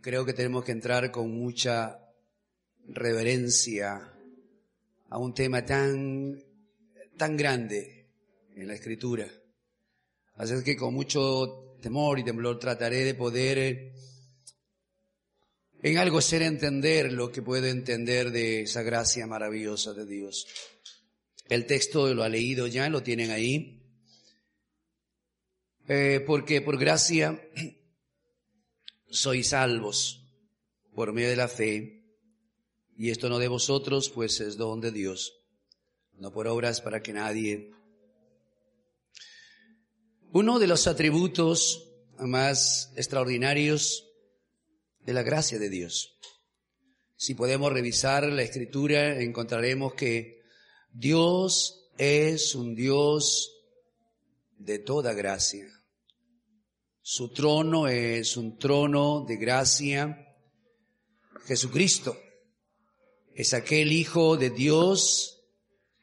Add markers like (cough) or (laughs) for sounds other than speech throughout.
Creo que tenemos que entrar con mucha reverencia a un tema tan, tan grande en la escritura. Así es que con mucho temor y temblor trataré de poder eh, en algo hacer entender lo que puedo entender de esa gracia maravillosa de Dios. El texto lo ha leído ya, lo tienen ahí. Eh, porque por gracia sois salvos por medio de la fe, y esto no de vosotros, pues es don de Dios, no por obras para que nadie. Uno de los atributos más extraordinarios de la gracia de Dios. Si podemos revisar la escritura, encontraremos que Dios es un Dios de toda gracia. Su trono es un trono de gracia. Jesucristo es aquel Hijo de Dios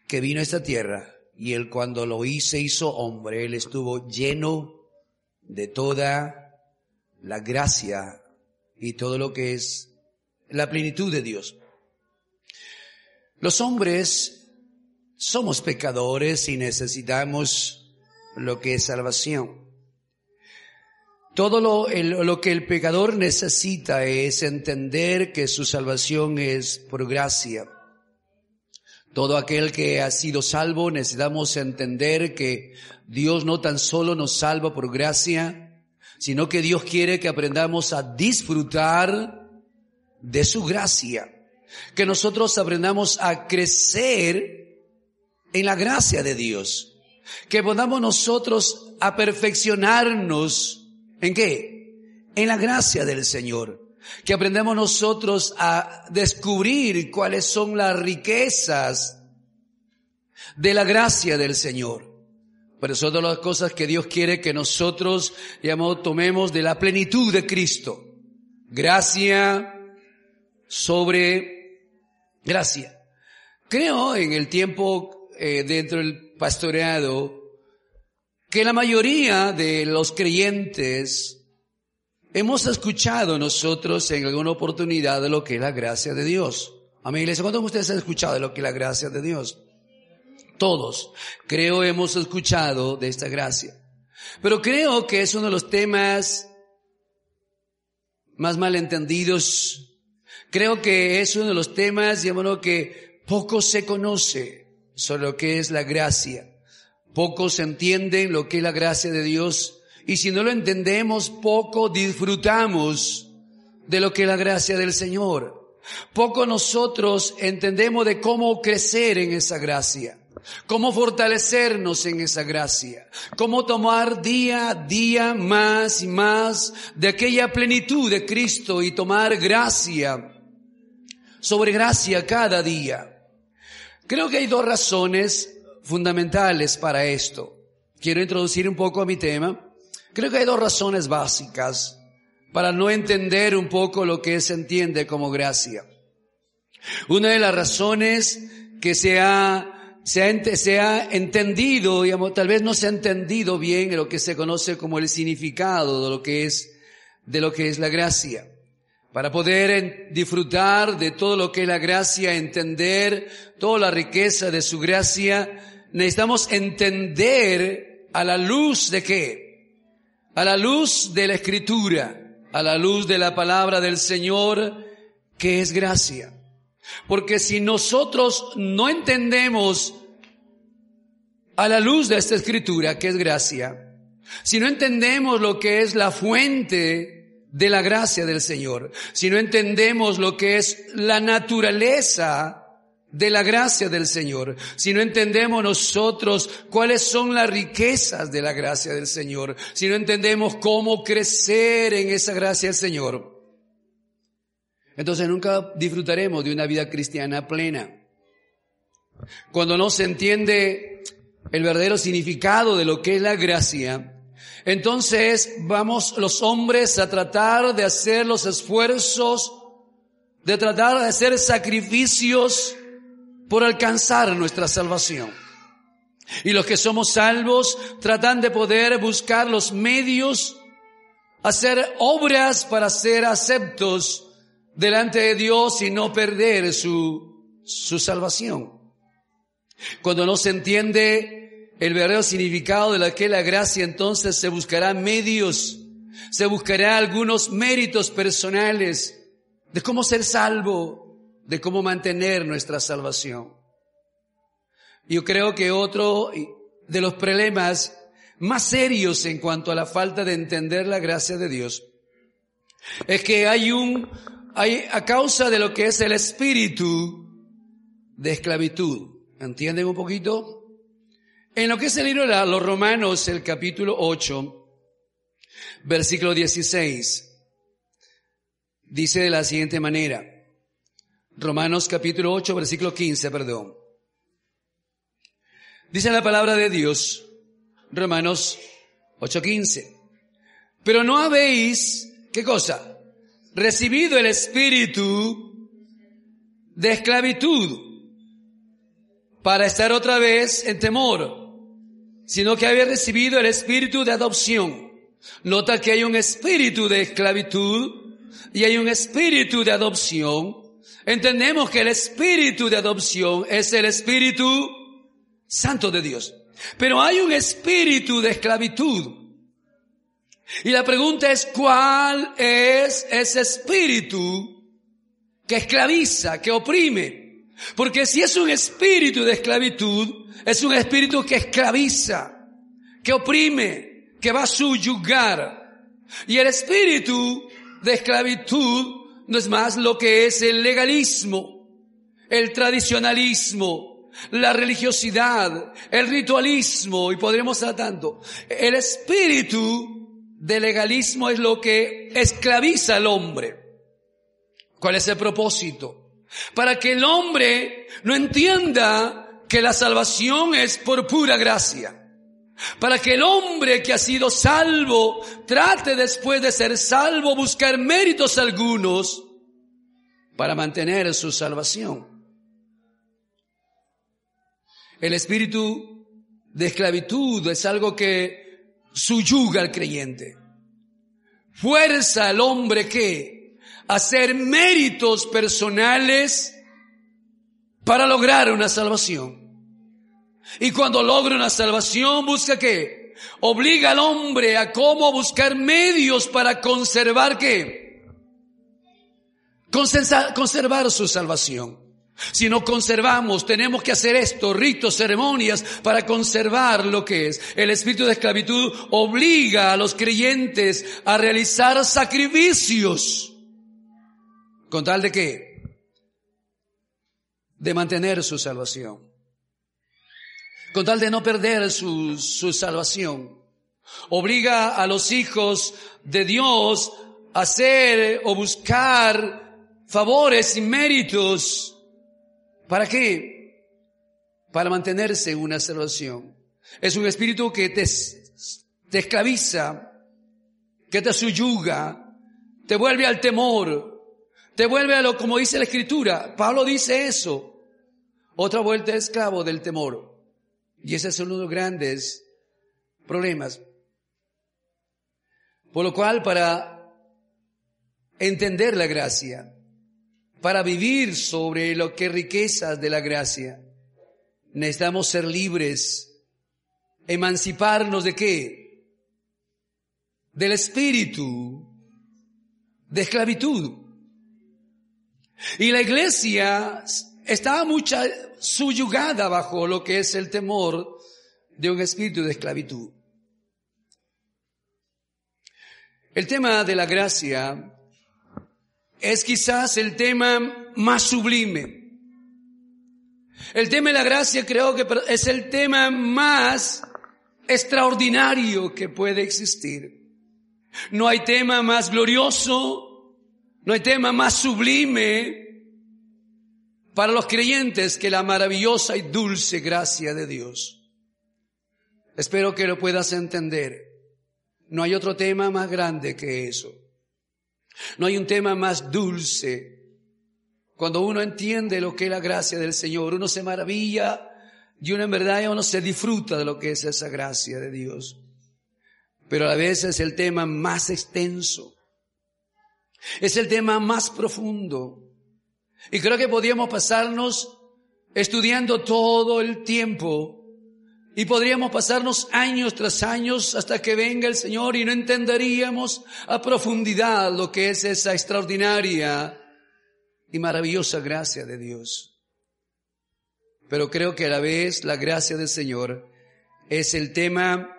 que vino a esta tierra y él cuando lo hizo, hizo hombre, él estuvo lleno de toda la gracia y todo lo que es la plenitud de Dios. Los hombres somos pecadores y necesitamos lo que es salvación. Todo lo, lo, que el pecador necesita es entender que su salvación es por gracia. Todo aquel que ha sido salvo necesitamos entender que Dios no tan solo nos salva por gracia, sino que Dios quiere que aprendamos a disfrutar de su gracia. Que nosotros aprendamos a crecer en la gracia de Dios. Que podamos nosotros a perfeccionarnos ¿En qué? En la gracia del Señor. Que aprendemos nosotros a descubrir cuáles son las riquezas de la gracia del Señor. Pero son todas las cosas que Dios quiere que nosotros, digamos, tomemos de la plenitud de Cristo. Gracia sobre gracia. Creo en el tiempo eh, dentro del pastoreado que la mayoría de los creyentes hemos escuchado nosotros en alguna oportunidad de lo que es la gracia de Dios. Amén, iglesia, ¿cuántos de ustedes han escuchado de lo que es la gracia de Dios? Todos, creo, hemos escuchado de esta gracia. Pero creo que es uno de los temas más malentendidos. Creo que es uno de los temas, llamémoslo, que poco se conoce sobre lo que es la gracia. Pocos entienden lo que es la gracia de Dios y si no lo entendemos, poco disfrutamos de lo que es la gracia del Señor. Poco nosotros entendemos de cómo crecer en esa gracia, cómo fortalecernos en esa gracia, cómo tomar día a día más y más de aquella plenitud de Cristo y tomar gracia sobre gracia cada día. Creo que hay dos razones fundamentales para esto. Quiero introducir un poco a mi tema. Creo que hay dos razones básicas para no entender un poco lo que se entiende como gracia. Una de las razones que se ha, se ha, se ha entendido, digamos, tal vez no se ha entendido bien lo que se conoce como el significado de lo que es, de lo que es la gracia. Para poder disfrutar de todo lo que es la gracia, entender toda la riqueza de su gracia, necesitamos entender a la luz de qué? A la luz de la escritura, a la luz de la palabra del Señor, que es gracia. Porque si nosotros no entendemos a la luz de esta escritura, que es gracia, si no entendemos lo que es la fuente de la gracia del Señor, si no entendemos lo que es la naturaleza de la gracia del Señor, si no entendemos nosotros cuáles son las riquezas de la gracia del Señor, si no entendemos cómo crecer en esa gracia del Señor, entonces nunca disfrutaremos de una vida cristiana plena. Cuando no se entiende el verdadero significado de lo que es la gracia, entonces vamos los hombres a tratar de hacer los esfuerzos, de tratar de hacer sacrificios por alcanzar nuestra salvación. Y los que somos salvos tratan de poder buscar los medios, hacer obras para ser aceptos delante de Dios y no perder su, su salvación. Cuando no se entiende el verdadero significado de la que la gracia, entonces se buscará medios, se buscará algunos méritos personales de cómo ser salvo, de cómo mantener nuestra salvación. Yo creo que otro de los problemas más serios en cuanto a la falta de entender la gracia de Dios es que hay un, hay, a causa de lo que es el espíritu de esclavitud. ¿Entienden un poquito? En lo que es el libro de los Romanos, el capítulo 8, versículo 16, dice de la siguiente manera. Romanos capítulo 8, versículo 15, perdón. Dice la palabra de Dios, Romanos 8, 15. Pero no habéis, ¿qué cosa? recibido el espíritu de esclavitud para estar otra vez en temor, sino que había recibido el espíritu de adopción. Nota que hay un espíritu de esclavitud y hay un espíritu de adopción. Entendemos que el espíritu de adopción es el espíritu santo de Dios. Pero hay un espíritu de esclavitud y la pregunta es, ¿cuál es ese espíritu que esclaviza, que oprime? Porque si es un espíritu de esclavitud, es un espíritu que esclaviza, que oprime, que va a subyugar. Y el espíritu de esclavitud no es más lo que es el legalismo, el tradicionalismo, la religiosidad, el ritualismo, y podremos estar tanto. El espíritu de legalismo es lo que esclaviza al hombre. ¿Cuál es el propósito? Para que el hombre no entienda que la salvación es por pura gracia. Para que el hombre que ha sido salvo trate después de ser salvo buscar méritos algunos para mantener su salvación. El espíritu de esclavitud es algo que suyuga al creyente. Fuerza al hombre que hacer méritos personales para lograr una salvación. Y cuando logra una salvación, busca qué? Obliga al hombre a cómo buscar medios para conservar qué? Conservar su salvación. Si no conservamos, tenemos que hacer esto, ritos, ceremonias, para conservar lo que es. El espíritu de esclavitud obliga a los creyentes a realizar sacrificios. ¿Con tal de qué? De mantener su salvación. Con tal de no perder su, salvación. Obliga a los hijos de Dios a hacer o buscar favores y méritos ¿Para qué? Para mantenerse en una salvación. Es un espíritu que te, te esclaviza, que te suyuga, te vuelve al temor, te vuelve a lo como dice la escritura. Pablo dice eso. Otra vuelta esclavo del temor. Y ese es uno de los grandes problemas. Por lo cual, para entender la gracia, para vivir sobre lo que riquezas de la gracia. Necesitamos ser libres, emanciparnos de qué? Del espíritu de esclavitud. Y la iglesia estaba mucha suyugada bajo lo que es el temor de un espíritu de esclavitud. El tema de la gracia es quizás el tema más sublime. El tema de la gracia creo que es el tema más extraordinario que puede existir. No hay tema más glorioso, no hay tema más sublime para los creyentes que la maravillosa y dulce gracia de Dios. Espero que lo puedas entender. No hay otro tema más grande que eso. No hay un tema más dulce. Cuando uno entiende lo que es la gracia del Señor, uno se maravilla y uno en verdad uno se disfruta de lo que es esa gracia de Dios. Pero a vez es el tema más extenso. Es el tema más profundo. Y creo que podríamos pasarnos estudiando todo el tiempo y podríamos pasarnos años tras años hasta que venga el Señor y no entenderíamos a profundidad lo que es esa extraordinaria y maravillosa gracia de Dios. Pero creo que a la vez la gracia del Señor es el tema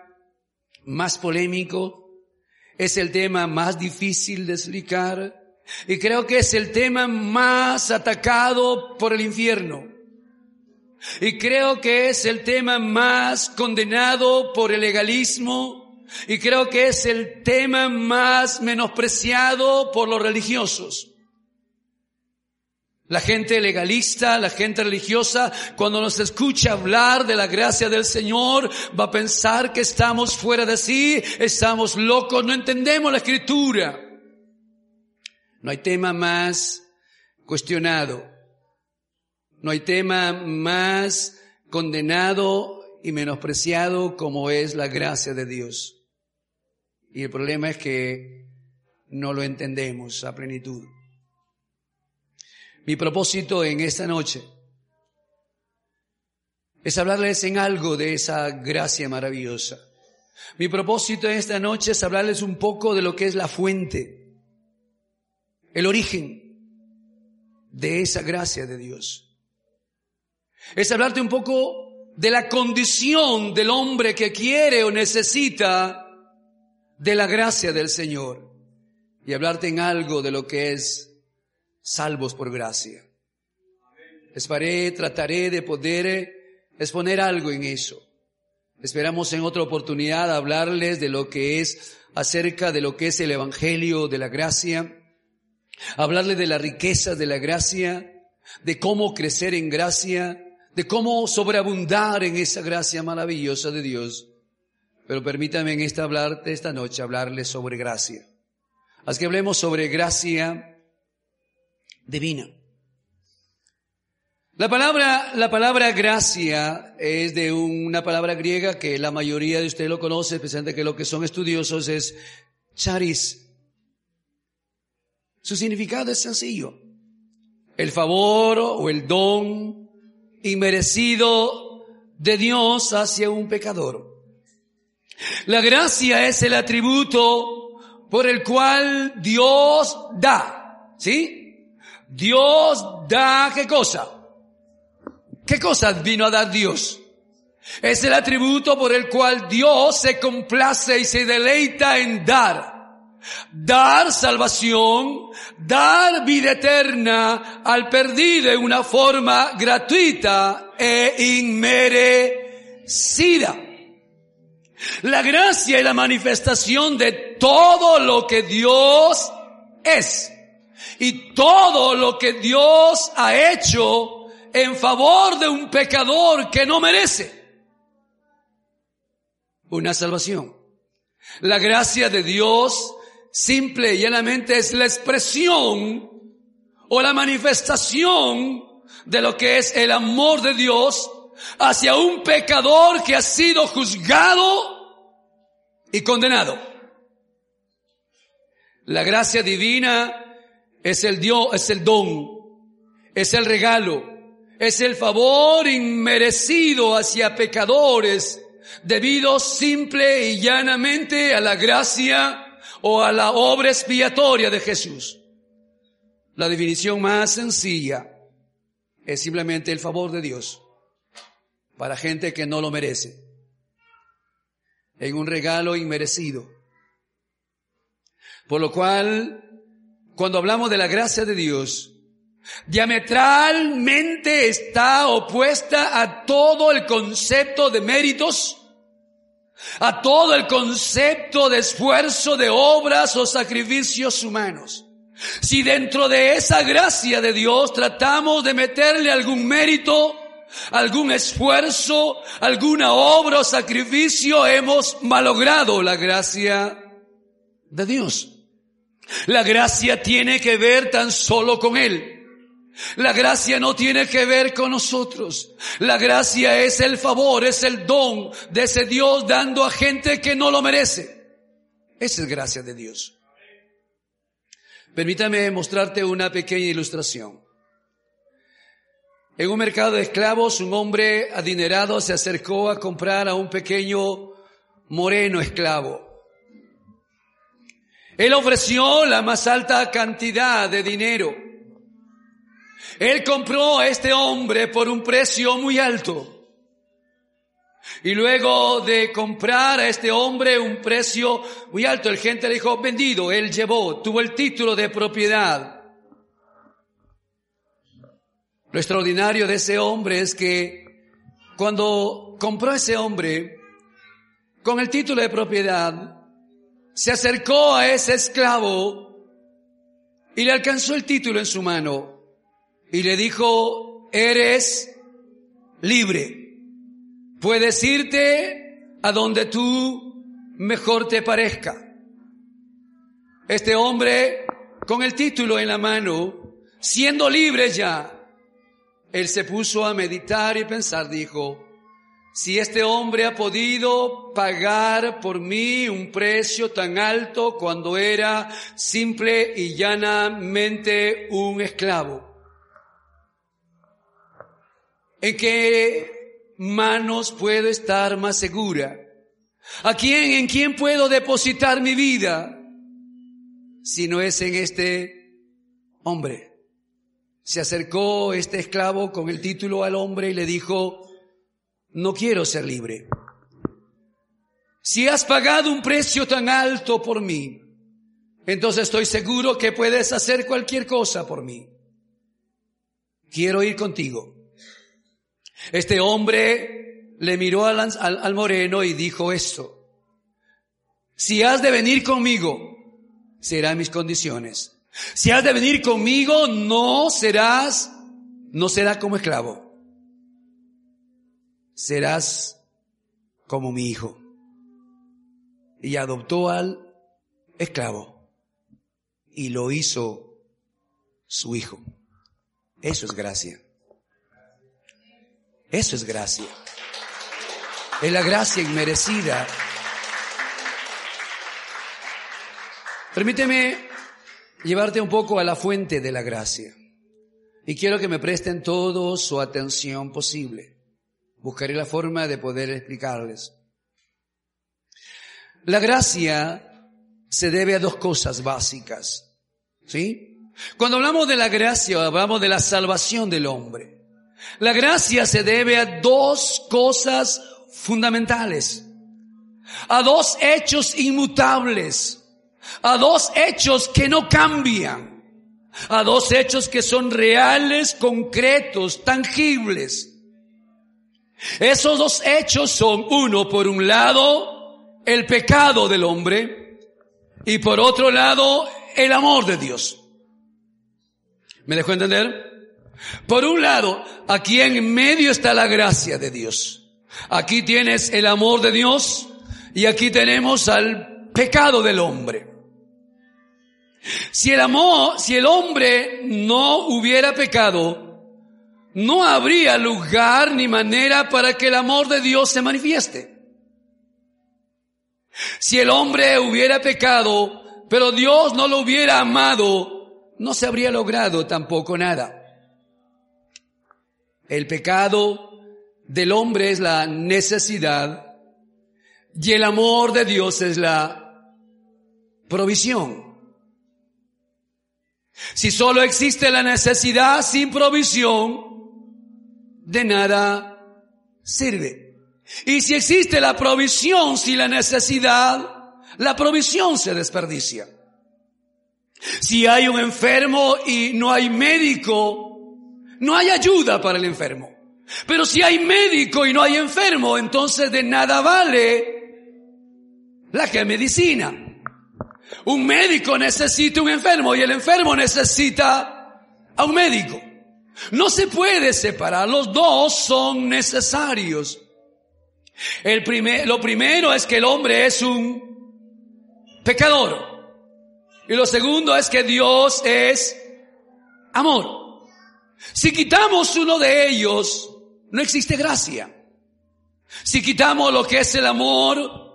más polémico, es el tema más difícil de explicar y creo que es el tema más atacado por el infierno. Y creo que es el tema más condenado por el legalismo y creo que es el tema más menospreciado por los religiosos. La gente legalista, la gente religiosa, cuando nos escucha hablar de la gracia del Señor, va a pensar que estamos fuera de sí, estamos locos, no entendemos la escritura. No hay tema más cuestionado no hay tema más condenado y menospreciado como es la gracia de Dios. Y el problema es que no lo entendemos a plenitud. Mi propósito en esta noche es hablarles en algo de esa gracia maravillosa. Mi propósito en esta noche es hablarles un poco de lo que es la fuente, el origen de esa gracia de Dios es hablarte un poco de la condición del hombre que quiere o necesita de la gracia del Señor y hablarte en algo de lo que es salvos por gracia. Esperé, trataré de poder exponer algo en eso. Esperamos en otra oportunidad hablarles de lo que es acerca de lo que es el Evangelio de la gracia, hablarles de la riqueza de la gracia, de cómo crecer en gracia, de cómo sobreabundar en esa gracia maravillosa de Dios. Pero permítame en esta hablar, esta noche hablarles sobre gracia. Así que hablemos sobre gracia divina. La palabra, la palabra gracia es de una palabra griega que la mayoría de ustedes lo conoce, especialmente que lo que son estudiosos es charis. Su significado es sencillo. El favor o el don inmerecido de Dios hacia un pecador. La gracia es el atributo por el cual Dios da. ¿Sí? Dios da qué cosa? ¿Qué cosa vino a dar Dios? Es el atributo por el cual Dios se complace y se deleita en dar dar salvación, dar vida eterna al perdido en una forma gratuita e inmerecida. La gracia y la manifestación de todo lo que Dios es y todo lo que Dios ha hecho en favor de un pecador que no merece una salvación. La gracia de Dios simple y llanamente es la expresión o la manifestación de lo que es el amor de Dios hacia un pecador que ha sido juzgado y condenado. La gracia divina es el Dios, es el don, es el regalo, es el favor inmerecido hacia pecadores debido simple y llanamente a la gracia o a la obra expiatoria de Jesús. La definición más sencilla es simplemente el favor de Dios para gente que no lo merece, en un regalo inmerecido. Por lo cual, cuando hablamos de la gracia de Dios, diametralmente está opuesta a todo el concepto de méritos, a todo el concepto de esfuerzo, de obras o sacrificios humanos. Si dentro de esa gracia de Dios tratamos de meterle algún mérito, algún esfuerzo, alguna obra o sacrificio, hemos malogrado la gracia de Dios. La gracia tiene que ver tan solo con Él. La gracia no tiene que ver con nosotros. La gracia es el favor, es el don de ese Dios dando a gente que no lo merece. Esa es gracia de Dios. Permítame mostrarte una pequeña ilustración. En un mercado de esclavos, un hombre adinerado se acercó a comprar a un pequeño moreno esclavo. Él ofreció la más alta cantidad de dinero. Él compró a este hombre por un precio muy alto. Y luego de comprar a este hombre un precio muy alto, el gente le dijo, vendido, él llevó, tuvo el título de propiedad. Lo extraordinario de ese hombre es que cuando compró a ese hombre con el título de propiedad, se acercó a ese esclavo y le alcanzó el título en su mano y le dijo, eres libre. Puedes irte a donde tú mejor te parezca. Este hombre, con el título en la mano, siendo libre ya, él se puso a meditar y pensar, dijo, si este hombre ha podido pagar por mí un precio tan alto cuando era simple y llanamente un esclavo, ¿en qué manos puedo estar más segura? ¿A quién, en quién puedo depositar mi vida? Si no es en este hombre. Se acercó este esclavo con el título al hombre y le dijo, no quiero ser libre. Si has pagado un precio tan alto por mí, entonces estoy seguro que puedes hacer cualquier cosa por mí. Quiero ir contigo. Este hombre le miró al, moreno y dijo esto. Si has de venir conmigo, serán mis condiciones. Si has de venir conmigo, no serás, no será como esclavo. Serás como mi hijo. Y adoptó al esclavo y lo hizo su hijo. Eso es gracia. Eso es gracia. Es la gracia inmerecida. Permíteme llevarte un poco a la fuente de la gracia. Y quiero que me presten toda su atención posible. Buscaré la forma de poder explicarles. La gracia se debe a dos cosas básicas. ¿Sí? Cuando hablamos de la gracia, hablamos de la salvación del hombre. La gracia se debe a dos cosas fundamentales, a dos hechos inmutables, a dos hechos que no cambian, a dos hechos que son reales, concretos, tangibles. Esos dos hechos son, uno, por un lado, el pecado del hombre y por otro lado, el amor de Dios. ¿Me dejó entender? Por un lado, aquí en medio está la gracia de Dios. Aquí tienes el amor de Dios y aquí tenemos al pecado del hombre. Si el amor, si el hombre no hubiera pecado, no habría lugar ni manera para que el amor de Dios se manifieste. Si el hombre hubiera pecado, pero Dios no lo hubiera amado, no se habría logrado tampoco nada. El pecado del hombre es la necesidad y el amor de Dios es la provisión. Si solo existe la necesidad sin provisión, de nada sirve. Y si existe la provisión sin la necesidad, la provisión se desperdicia. Si hay un enfermo y no hay médico, no hay ayuda para el enfermo. Pero si hay médico y no hay enfermo, entonces de nada vale la que medicina. Un médico necesita un enfermo y el enfermo necesita a un médico. No se puede separar, los dos son necesarios. El lo primero es que el hombre es un pecador. Y lo segundo es que Dios es amor. Si quitamos uno de ellos, no existe gracia. Si quitamos lo que es el amor,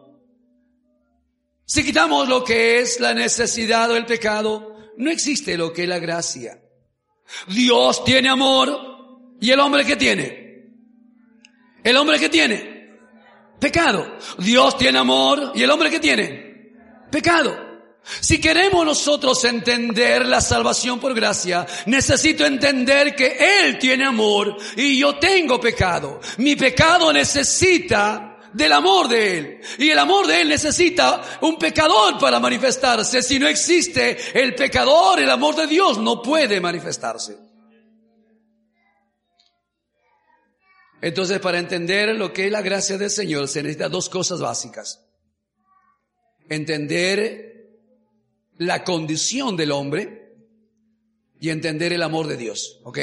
si quitamos lo que es la necesidad o el pecado, no existe lo que es la gracia. Dios tiene amor y el hombre que tiene. El hombre que tiene. Pecado. Dios tiene amor y el hombre que tiene. Pecado. Si queremos nosotros entender la salvación por gracia, necesito entender que Él tiene amor y yo tengo pecado. Mi pecado necesita del amor de Él. Y el amor de Él necesita un pecador para manifestarse. Si no existe el pecador, el amor de Dios no puede manifestarse. Entonces, para entender lo que es la gracia del Señor, se necesita dos cosas básicas. Entender la condición del hombre y entender el amor de Dios. ¿Ok?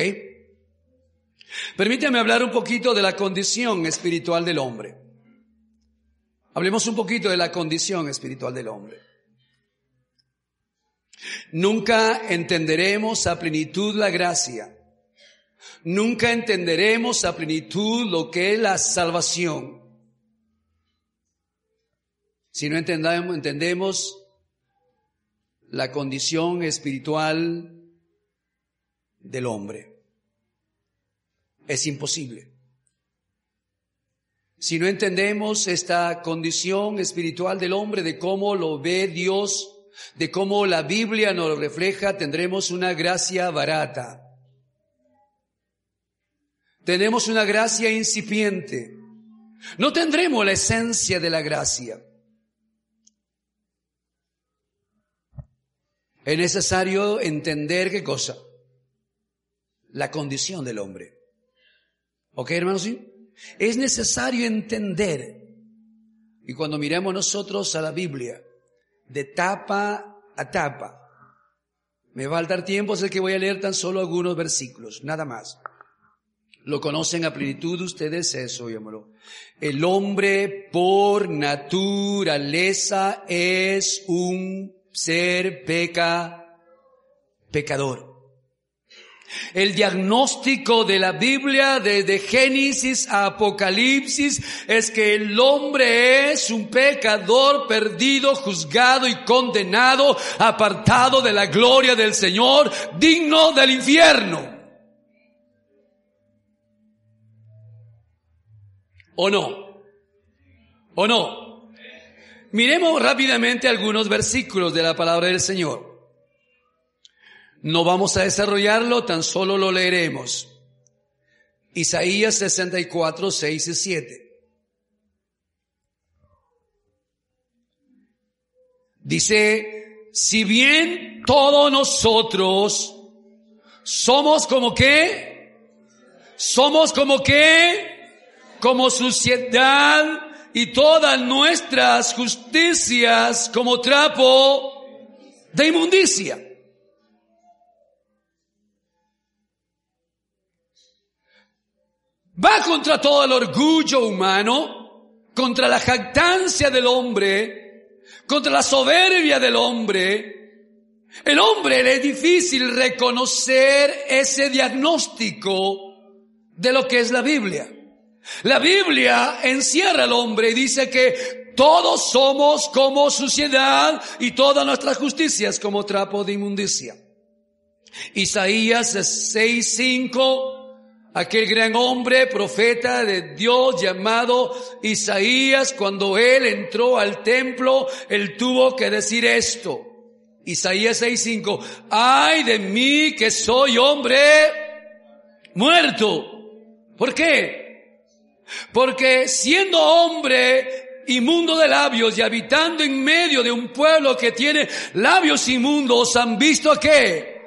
Permítame hablar un poquito de la condición espiritual del hombre. Hablemos un poquito de la condición espiritual del hombre. Nunca entenderemos a plenitud la gracia. Nunca entenderemos a plenitud lo que es la salvación. Si no entendemos, entendemos la condición espiritual del hombre. Es imposible. Si no entendemos esta condición espiritual del hombre, de cómo lo ve Dios, de cómo la Biblia nos lo refleja, tendremos una gracia barata. Tenemos una gracia incipiente. No tendremos la esencia de la gracia. Es necesario entender qué cosa? La condición del hombre. ¿Ok, hermanos? ¿Sí? Es necesario entender, y cuando miremos nosotros a la Biblia, de tapa a tapa, me va a dar tiempo, sé que voy a leer tan solo algunos versículos, nada más. Lo conocen a plenitud ustedes eso, llámalo. El hombre por naturaleza es un ser peca, pecador. El diagnóstico de la Biblia desde Génesis a Apocalipsis es que el hombre es un pecador perdido, juzgado y condenado, apartado de la gloria del Señor, digno del infierno. ¿O no? ¿O no? Miremos rápidamente algunos versículos de la palabra del Señor. No vamos a desarrollarlo, tan solo lo leeremos. Isaías 64, 6 y 7. Dice, si bien todos nosotros somos como que, somos como que, como suciedad y todas nuestras justicias como trapo de inmundicia. Va contra todo el orgullo humano, contra la jactancia del hombre, contra la soberbia del hombre. El hombre le es difícil reconocer ese diagnóstico de lo que es la Biblia. La Biblia encierra al hombre y dice que todos somos como suciedad y todas nuestras justicias como trapo de inmundicia. Isaías 6.5 aquel gran hombre, profeta de Dios llamado Isaías, cuando él entró al templo, él tuvo que decir esto. Isaías 6:5, ay de mí que soy hombre muerto. ¿Por qué? Porque siendo hombre inmundo de labios y habitando en medio de un pueblo que tiene labios inmundos, ¿han visto a qué?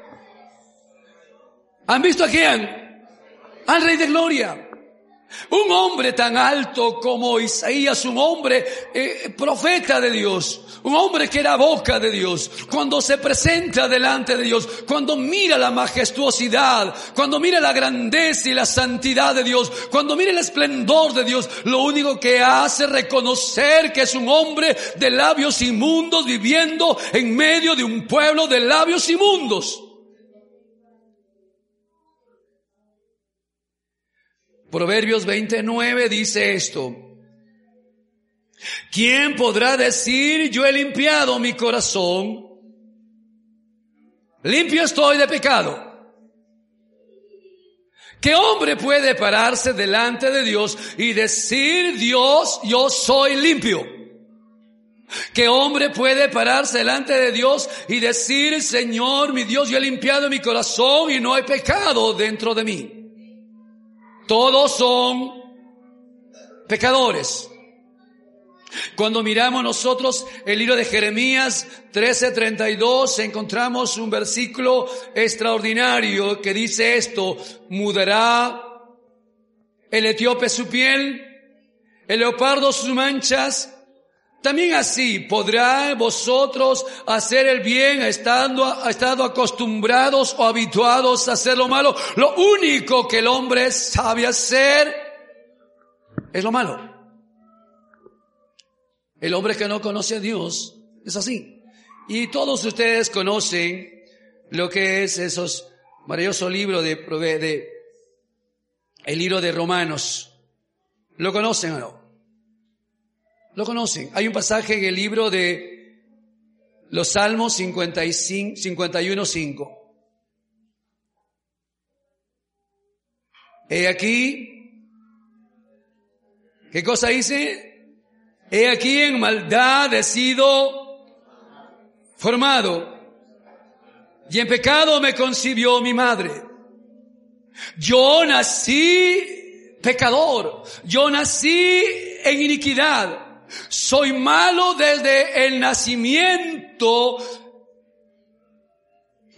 ¿Han visto a quién? Al Rey de Gloria. Un hombre tan alto como Isaías, un hombre eh, profeta de Dios, un hombre que era boca de Dios, cuando se presenta delante de Dios, cuando mira la majestuosidad, cuando mira la grandeza y la santidad de Dios, cuando mira el esplendor de Dios, lo único que hace es reconocer que es un hombre de labios inmundos viviendo en medio de un pueblo de labios inmundos. Proverbios 29 dice esto. ¿Quién podrá decir yo he limpiado mi corazón? Limpio estoy de pecado. ¿Qué hombre puede pararse delante de Dios y decir, Dios, yo soy limpio? ¿Qué hombre puede pararse delante de Dios y decir, Señor, mi Dios, yo he limpiado mi corazón y no hay pecado dentro de mí? Todos son pecadores. Cuando miramos nosotros el libro de Jeremías 13:32 encontramos un versículo extraordinario que dice esto, mudará el etíope su piel, el leopardo sus manchas, también así podrá vosotros hacer el bien estando, estado acostumbrados o habituados a hacer lo malo. Lo único que el hombre sabe hacer es lo malo. El hombre que no conoce a Dios es así. Y todos ustedes conocen lo que es esos maravillosos libros de, de el libro de Romanos. ¿Lo conocen o no? Lo conocen. Hay un pasaje en el libro de los Salmos 55, 51, 5. He aquí, ¿qué cosa dice? He aquí en maldad he sido formado y en pecado me concibió mi madre. Yo nací pecador, yo nací en iniquidad. Soy malo desde el nacimiento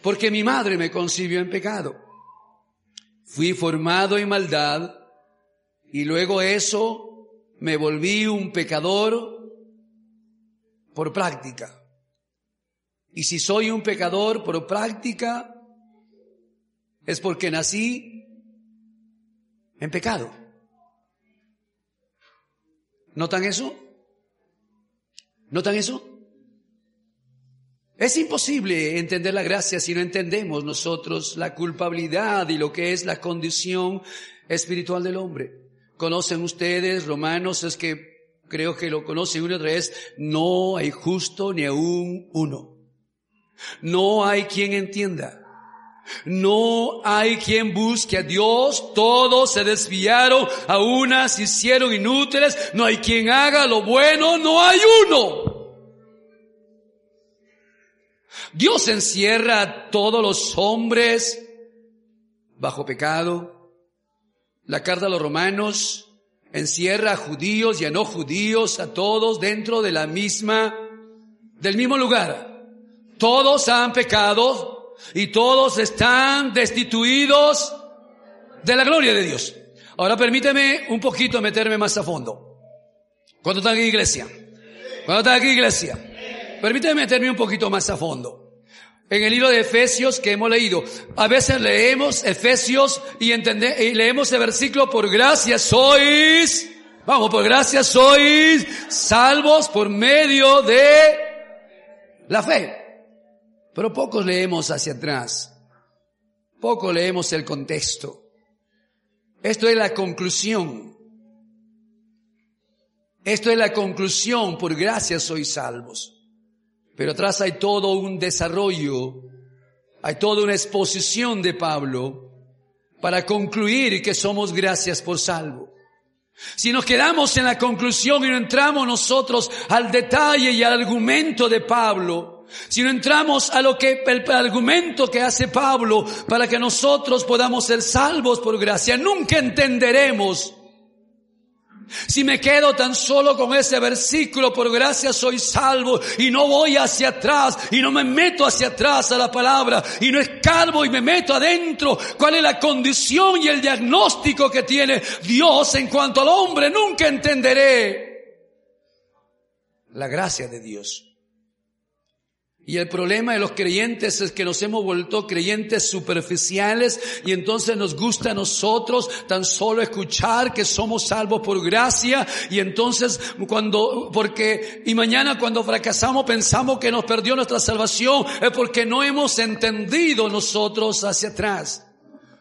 porque mi madre me concibió en pecado. Fui formado en maldad y luego eso me volví un pecador por práctica. Y si soy un pecador por práctica, es porque nací en pecado. ¿Notan eso? ¿Notan eso? Es imposible entender la gracia si no entendemos nosotros la culpabilidad y lo que es la condición espiritual del hombre. ¿Conocen ustedes Romanos? Es que creo que lo conocen una otra vez. No hay justo ni aún uno. No hay quien entienda. No hay quien busque a Dios, todos se desviaron, a unas hicieron inútiles, no hay quien haga lo bueno, no hay uno. Dios encierra a todos los hombres bajo pecado. La carta a los romanos encierra a judíos y a no judíos, a todos dentro de la misma, del mismo lugar. Todos han pecado, y todos están destituidos de la gloria de Dios. Ahora permíteme un poquito meterme más a fondo. ¿Cuándo están aquí iglesia? ¿Cuándo están aquí iglesia? Permíteme meterme un poquito más a fondo. En el libro de Efesios que hemos leído, a veces leemos Efesios y, entendemos, y leemos el versículo, por gracia sois, vamos, por gracia sois salvos por medio de la fe. Pero pocos leemos hacia atrás. Poco leemos el contexto. Esto es la conclusión. Esto es la conclusión. Por gracia sois salvos. Pero atrás hay todo un desarrollo. Hay toda una exposición de Pablo para concluir que somos gracias por salvo. Si nos quedamos en la conclusión y no entramos nosotros al detalle y al argumento de Pablo, si no entramos a lo que el argumento que hace Pablo para que nosotros podamos ser salvos por gracia, nunca entenderemos Si me quedo tan solo con ese versículo, por gracia soy salvo y no voy hacia atrás y no me meto hacia atrás a la palabra y no escarbo y me meto adentro, cuál es la condición y el diagnóstico que tiene Dios en cuanto al hombre, nunca entenderé la gracia de Dios. Y el problema de los creyentes es que nos hemos vuelto creyentes superficiales y entonces nos gusta a nosotros tan solo escuchar que somos salvos por gracia y entonces cuando, porque, y mañana cuando fracasamos pensamos que nos perdió nuestra salvación es porque no hemos entendido nosotros hacia atrás.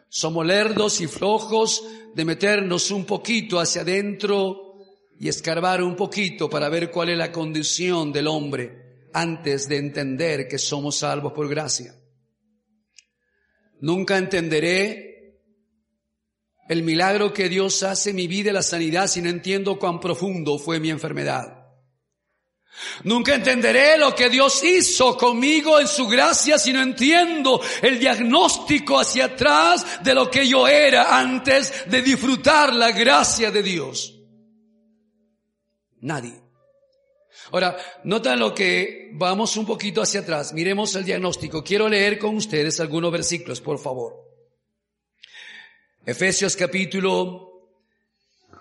Somos lerdos y flojos de meternos un poquito hacia adentro y escarbar un poquito para ver cuál es la condición del hombre antes de entender que somos salvos por gracia. Nunca entenderé el milagro que Dios hace en mi vida y la sanidad si no entiendo cuán profundo fue mi enfermedad. Nunca entenderé lo que Dios hizo conmigo en su gracia si no entiendo el diagnóstico hacia atrás de lo que yo era antes de disfrutar la gracia de Dios. Nadie. Ahora, nota lo que vamos un poquito hacia atrás. Miremos el diagnóstico. Quiero leer con ustedes algunos versículos, por favor. Efesios capítulo,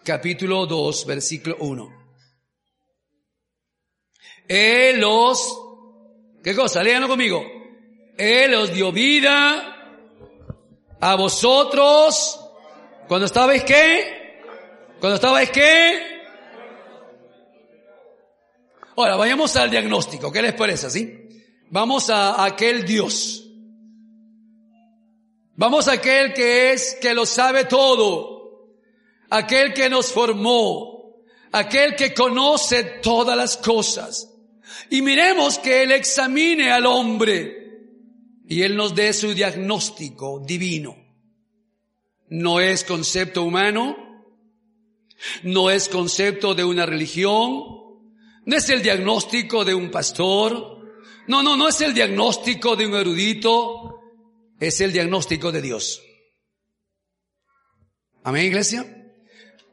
capítulo 2, versículo 1. Él los, ¿qué cosa? Léanlo conmigo. Él os dio vida a vosotros cuando estabais qué? Cuando estabais qué? Ahora, vayamos al diagnóstico. ¿Qué les parece así? Vamos a aquel Dios. Vamos a aquel que es, que lo sabe todo. Aquel que nos formó. Aquel que conoce todas las cosas. Y miremos que Él examine al hombre y Él nos dé su diagnóstico divino. No es concepto humano, no es concepto de una religión, no es el diagnóstico de un pastor. No, no, no es el diagnóstico de un erudito. Es el diagnóstico de Dios. Amén, iglesia.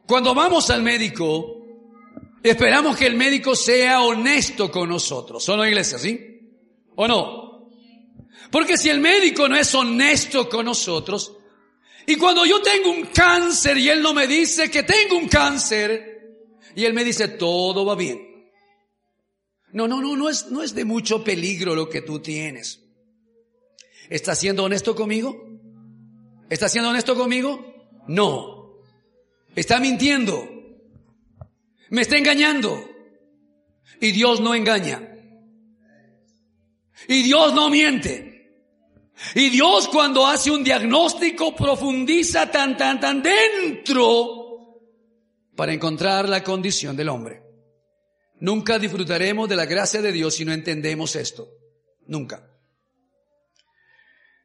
Cuando vamos al médico, esperamos que el médico sea honesto con nosotros. ¿O no, iglesia? ¿Sí? ¿O no? Porque si el médico no es honesto con nosotros, y cuando yo tengo un cáncer y él no me dice que tengo un cáncer, y él me dice todo va bien. No, no, no, no es, no es de mucho peligro lo que tú tienes. ¿Estás siendo honesto conmigo? ¿Estás siendo honesto conmigo? No. Está mintiendo. Me está engañando. Y Dios no engaña. Y Dios no miente. Y Dios cuando hace un diagnóstico profundiza tan, tan, tan dentro para encontrar la condición del hombre. Nunca disfrutaremos de la gracia de Dios si no entendemos esto. Nunca.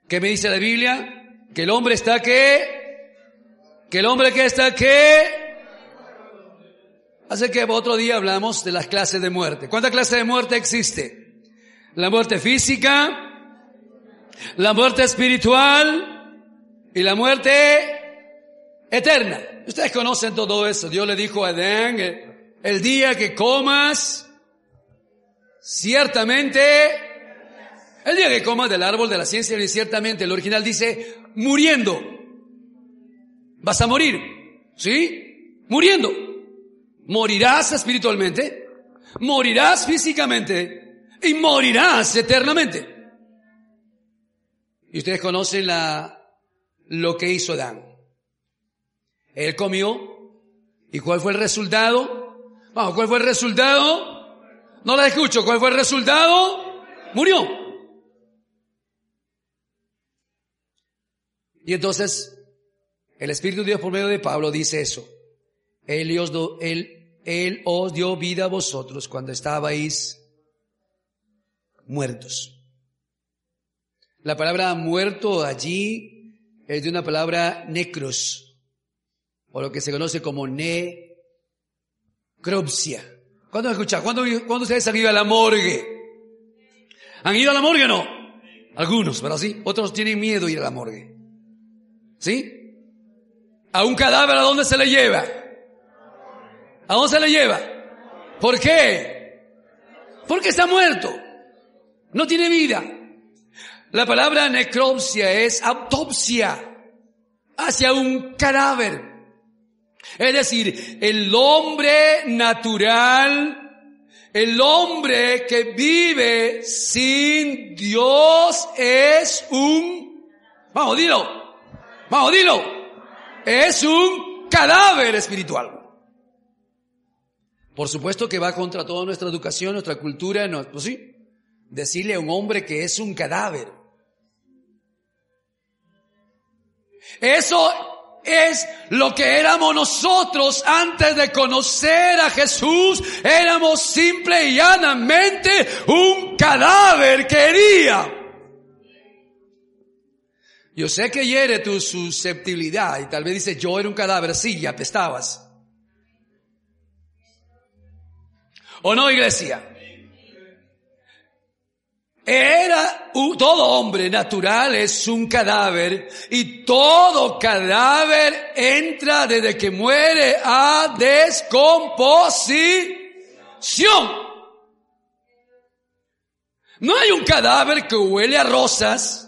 ¿Qué me dice la Biblia? Que el hombre está que, que el hombre que está que, hace que otro día hablamos de las clases de muerte. ¿Cuántas clases de muerte existe? La muerte física, la muerte espiritual y la muerte eterna. Ustedes conocen todo eso. Dios le dijo a Adán, eh, el día que comas, ciertamente, el día que comas del árbol de la ciencia, ciertamente, el original dice, muriendo. Vas a morir, ¿sí? Muriendo. Morirás espiritualmente, morirás físicamente y morirás eternamente. Y ustedes conocen la, lo que hizo Adán. Él comió. ¿Y cuál fue el resultado? ¿Cuál fue el resultado? No la escucho. ¿Cuál fue el resultado? Murió. Y entonces, el Espíritu de Dios por medio de Pablo dice eso. Él os, os dio vida a vosotros cuando estabais muertos. La palabra muerto allí es de una palabra necros, o lo que se conoce como ne Cropsia. ¿Cuándo escuchado? ¿Cuándo, ¿Cuándo ustedes han ido a la morgue? ¿Han ido a la morgue o no? Algunos, pero sí. Otros tienen miedo de ir a la morgue. ¿Sí? A un cadáver a dónde se le lleva? ¿A dónde se le lleva? ¿Por qué? Porque está muerto. No tiene vida. La palabra necropsia es autopsia hacia un cadáver. Es decir, el hombre natural, el hombre que vive sin Dios es un, vamos, dilo, vamos, dilo, es un cadáver espiritual. Por supuesto que va contra toda nuestra educación, nuestra cultura, no, pues sí, decirle a un hombre que es un cadáver. Eso es lo que éramos nosotros antes de conocer a Jesús. Éramos simple y llanamente un cadáver quería. Yo sé que hiere tu susceptibilidad y tal vez dices, yo era un cadáver, sí, ya apestabas. ¿O no, iglesia? Era todo hombre natural es un cadáver y todo cadáver entra desde que muere a descomposición. No hay un cadáver que huele a rosas.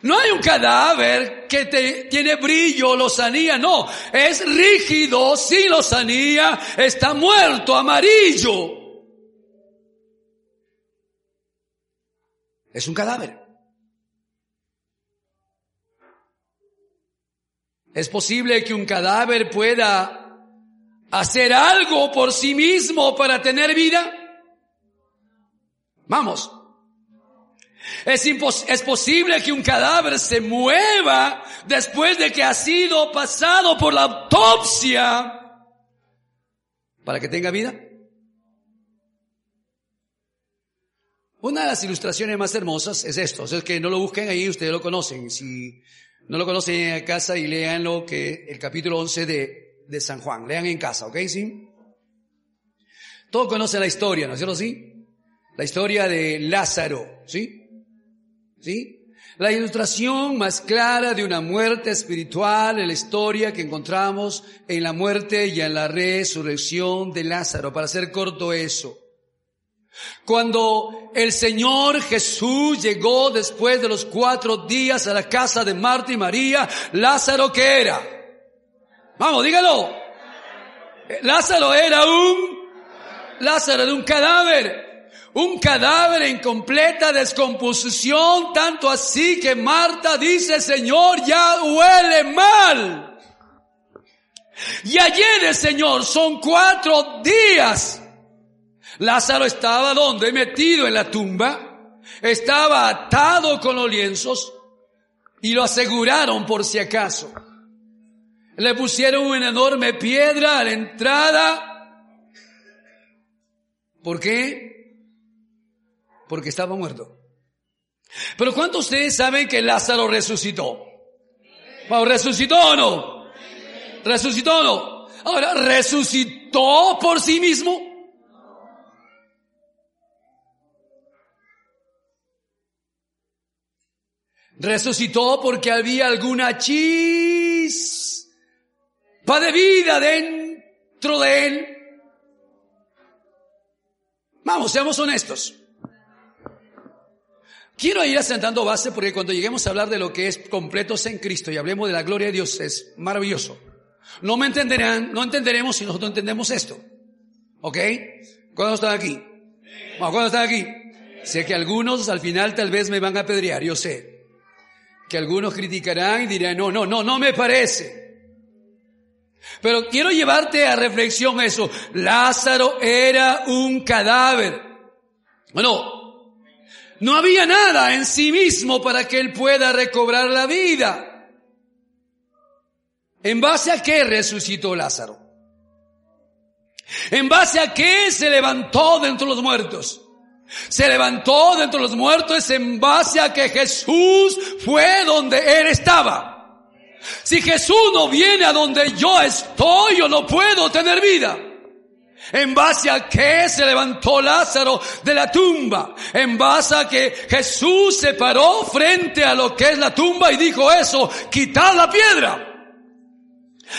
No hay un cadáver que te, tiene brillo, lozanía, no. Es rígido, sin lozanía, está muerto, amarillo. Es un cadáver. ¿Es posible que un cadáver pueda hacer algo por sí mismo para tener vida? Vamos. Es, es posible que un cadáver se mueva después de que ha sido pasado por la autopsia para que tenga vida. Una de las ilustraciones más hermosas es esto, es que no lo busquen ahí, ustedes lo conocen. Si no lo conocen en casa y lean lo que el capítulo 11 de, de San Juan, lean en casa, ¿ok? ¿Sí? Todos conocen la historia, ¿no es cierto? ¿Sí? La historia de Lázaro, ¿sí? ¿Sí? La ilustración más clara de una muerte espiritual en la historia que encontramos en la muerte y en la resurrección de Lázaro. Para hacer corto eso. Cuando el Señor Jesús llegó después de los cuatro días a la casa de Marta y María, Lázaro ¿qué era? Vamos, dígalo. Lázaro era un, Lázaro era un cadáver. Un cadáver en completa descomposición, tanto así que Marta dice, Señor, ya huele mal. Y ayer el Señor son cuatro días Lázaro estaba donde? Metido en la tumba. Estaba atado con los lienzos y lo aseguraron por si acaso. Le pusieron una enorme piedra a la entrada. ¿Por qué? Porque estaba muerto. Pero ¿cuántos de ustedes saben que Lázaro resucitó? ¿Resucitó o no? ¿Resucitó o no? Ahora, ¿resucitó por sí mismo? Resucitó porque había alguna chispa de vida dentro de él. Vamos, seamos honestos. Quiero ir asentando base porque cuando lleguemos a hablar de lo que es completos en Cristo y hablemos de la gloria de Dios es maravilloso. No me entenderán, no entenderemos si nosotros entendemos esto. ¿Ok? ¿Cuándo están aquí? ¿Cuándo están aquí? Sé que algunos al final tal vez me van a apedrear, yo sé que algunos criticarán y dirán, no, no, no, no me parece. Pero quiero llevarte a reflexión eso. Lázaro era un cadáver. Bueno, no había nada en sí mismo para que él pueda recobrar la vida. ¿En base a qué resucitó Lázaro? ¿En base a qué se levantó de entre los muertos? Se levantó de entre los muertos en base a que Jesús fue donde Él estaba. Si Jesús no viene a donde yo estoy, yo no puedo tener vida. En base a que se levantó Lázaro de la tumba. En base a que Jesús se paró frente a lo que es la tumba y dijo eso, quitad la piedra.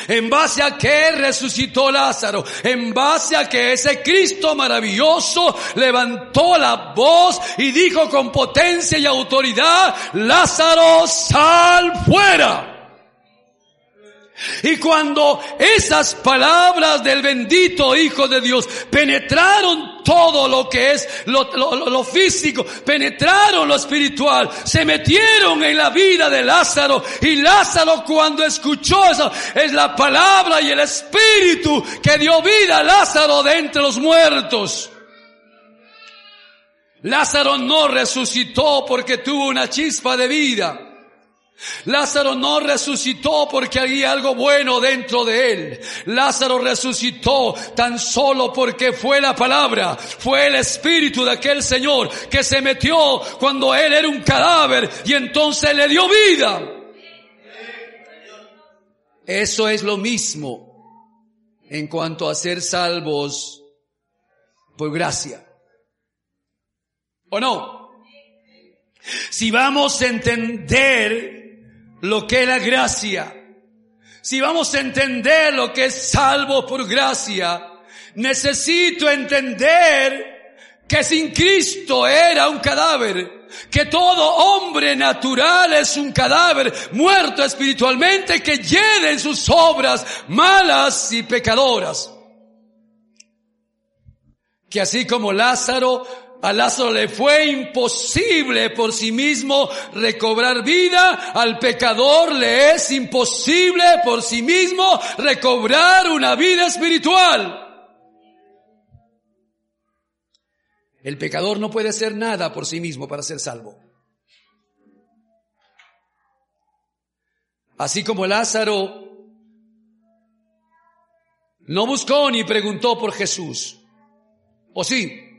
En base a que resucitó Lázaro, en base a que ese Cristo maravilloso levantó la voz y dijo con potencia y autoridad, Lázaro, sal fuera. Y cuando esas palabras del bendito Hijo de Dios penetraron todo lo que es lo, físico, penetraron lo espiritual, se metieron en la vida de Lázaro y Lázaro cuando escuchó eso es la palabra y el espíritu que dio vida a Lázaro de entre los muertos. Lázaro no resucitó porque tuvo una chispa de vida. Lázaro no resucitó porque había algo bueno dentro de él. Lázaro resucitó tan solo porque fue la palabra, fue el espíritu de aquel Señor que se metió cuando él era un cadáver y entonces le dio vida. Eso es lo mismo en cuanto a ser salvos por gracia. ¿O no? Si vamos a entender lo que es la gracia, si vamos a entender lo que es salvo por gracia, necesito entender que sin Cristo era un cadáver, que todo hombre natural es un cadáver muerto espiritualmente que llena en sus obras malas y pecadoras. Que así como Lázaro a Lázaro le fue imposible por sí mismo recobrar vida, al pecador le es imposible por sí mismo recobrar una vida espiritual. El pecador no puede hacer nada por sí mismo para ser salvo. Así como Lázaro no buscó ni preguntó por Jesús. ¿O sí?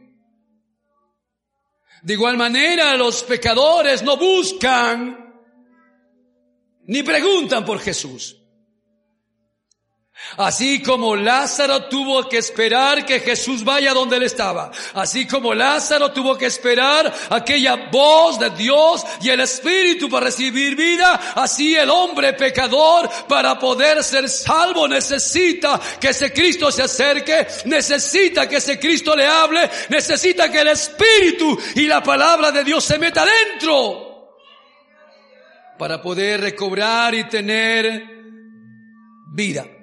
De igual manera, los pecadores no buscan ni preguntan por Jesús. Así como Lázaro tuvo que esperar que Jesús vaya donde él estaba. Así como Lázaro tuvo que esperar aquella voz de Dios y el Espíritu para recibir vida. Así el hombre pecador para poder ser salvo necesita que ese Cristo se acerque. Necesita que ese Cristo le hable. Necesita que el Espíritu y la palabra de Dios se meta dentro. Para poder recobrar y tener vida.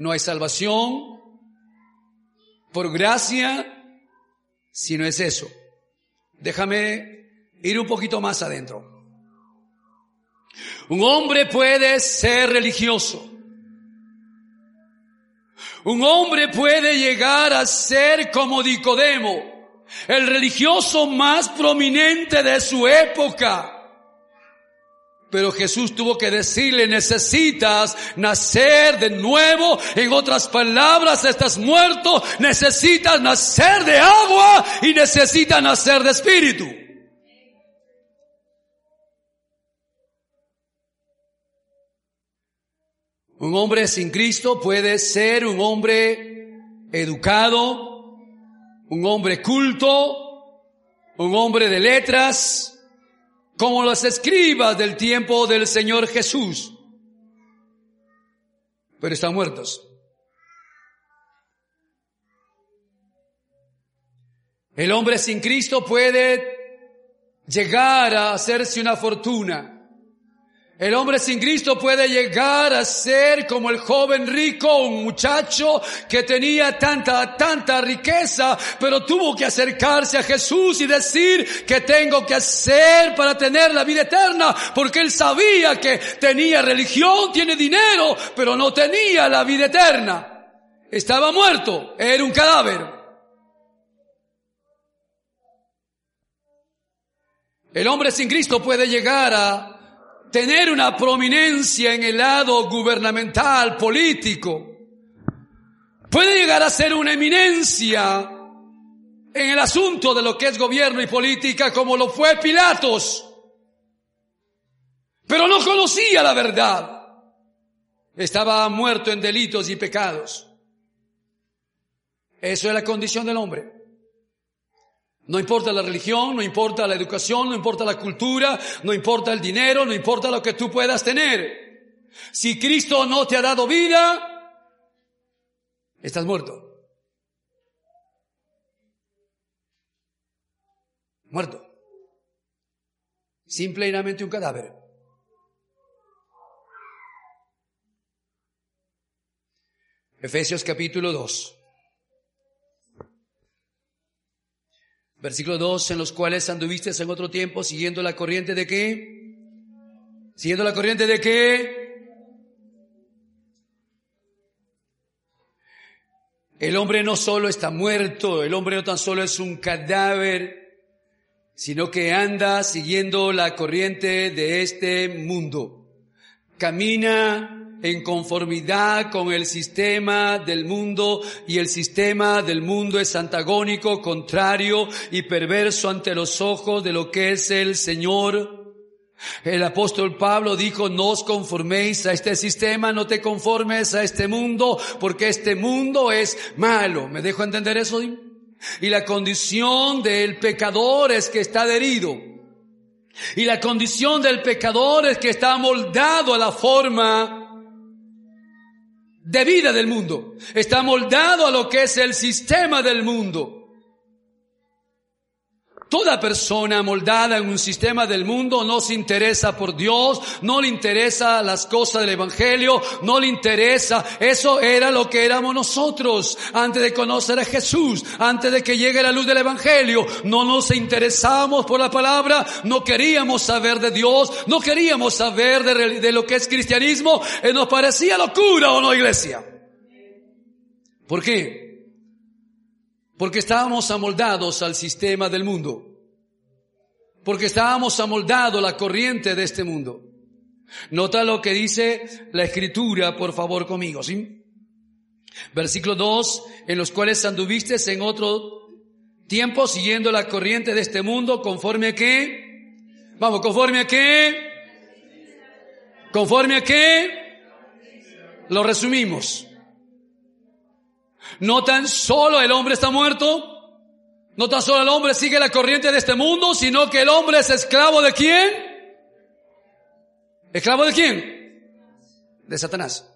No hay salvación por gracia si no es eso. Déjame ir un poquito más adentro. Un hombre puede ser religioso. Un hombre puede llegar a ser como Dicodemo, el religioso más prominente de su época. Pero Jesús tuvo que decirle, necesitas nacer de nuevo. En otras palabras, estás muerto, necesitas nacer de agua y necesitas nacer de espíritu. Un hombre sin Cristo puede ser un hombre educado, un hombre culto, un hombre de letras, como los escribas del tiempo del Señor Jesús, pero están muertos. El hombre sin Cristo puede llegar a hacerse una fortuna, el hombre sin Cristo puede llegar a ser como el joven rico, un muchacho que tenía tanta, tanta riqueza, pero tuvo que acercarse a Jesús y decir que tengo que hacer para tener la vida eterna, porque él sabía que tenía religión, tiene dinero, pero no tenía la vida eterna. Estaba muerto, era un cadáver. El hombre sin Cristo puede llegar a tener una prominencia en el lado gubernamental, político. Puede llegar a ser una eminencia en el asunto de lo que es gobierno y política como lo fue Pilatos. Pero no conocía la verdad. Estaba muerto en delitos y pecados. Eso es la condición del hombre. No importa la religión, no importa la educación, no importa la cultura, no importa el dinero, no importa lo que tú puedas tener. Si Cristo no te ha dado vida, estás muerto. Muerto. Simplemente un cadáver. Efesios capítulo 2. Versículo 2, en los cuales anduviste en otro tiempo siguiendo la corriente de qué? Siguiendo la corriente de qué? El hombre no solo está muerto, el hombre no tan solo es un cadáver, sino que anda siguiendo la corriente de este mundo. Camina en conformidad con el sistema del mundo y el sistema del mundo es antagónico, contrario y perverso ante los ojos de lo que es el Señor. El apóstol Pablo dijo, no os conforméis a este sistema, no te conformes a este mundo, porque este mundo es malo. ¿Me dejo entender eso? Y la condición del pecador es que está adherido. Y la condición del pecador es que está moldado a la forma de vida del mundo. Está moldado a lo que es el sistema del mundo. Toda persona moldada en un sistema del mundo no se interesa por Dios, no le interesa las cosas del Evangelio, no le interesa. Eso era lo que éramos nosotros antes de conocer a Jesús, antes de que llegue la luz del Evangelio. No nos interesábamos por la palabra, no queríamos saber de Dios, no queríamos saber de, lo que es cristianismo, eh, nos parecía locura o no iglesia. ¿Por qué? Porque estábamos amoldados al sistema del mundo. Porque estábamos amoldados a la corriente de este mundo. Nota lo que dice la escritura, por favor, conmigo, ¿sí? Versículo 2, en los cuales anduviste en otro tiempo siguiendo la corriente de este mundo, conforme a qué? Vamos, conforme a qué? Conforme a qué? Lo resumimos. No tan solo el hombre está muerto, no tan solo el hombre sigue la corriente de este mundo, sino que el hombre es esclavo de quién? ¿Esclavo de quién? De Satanás.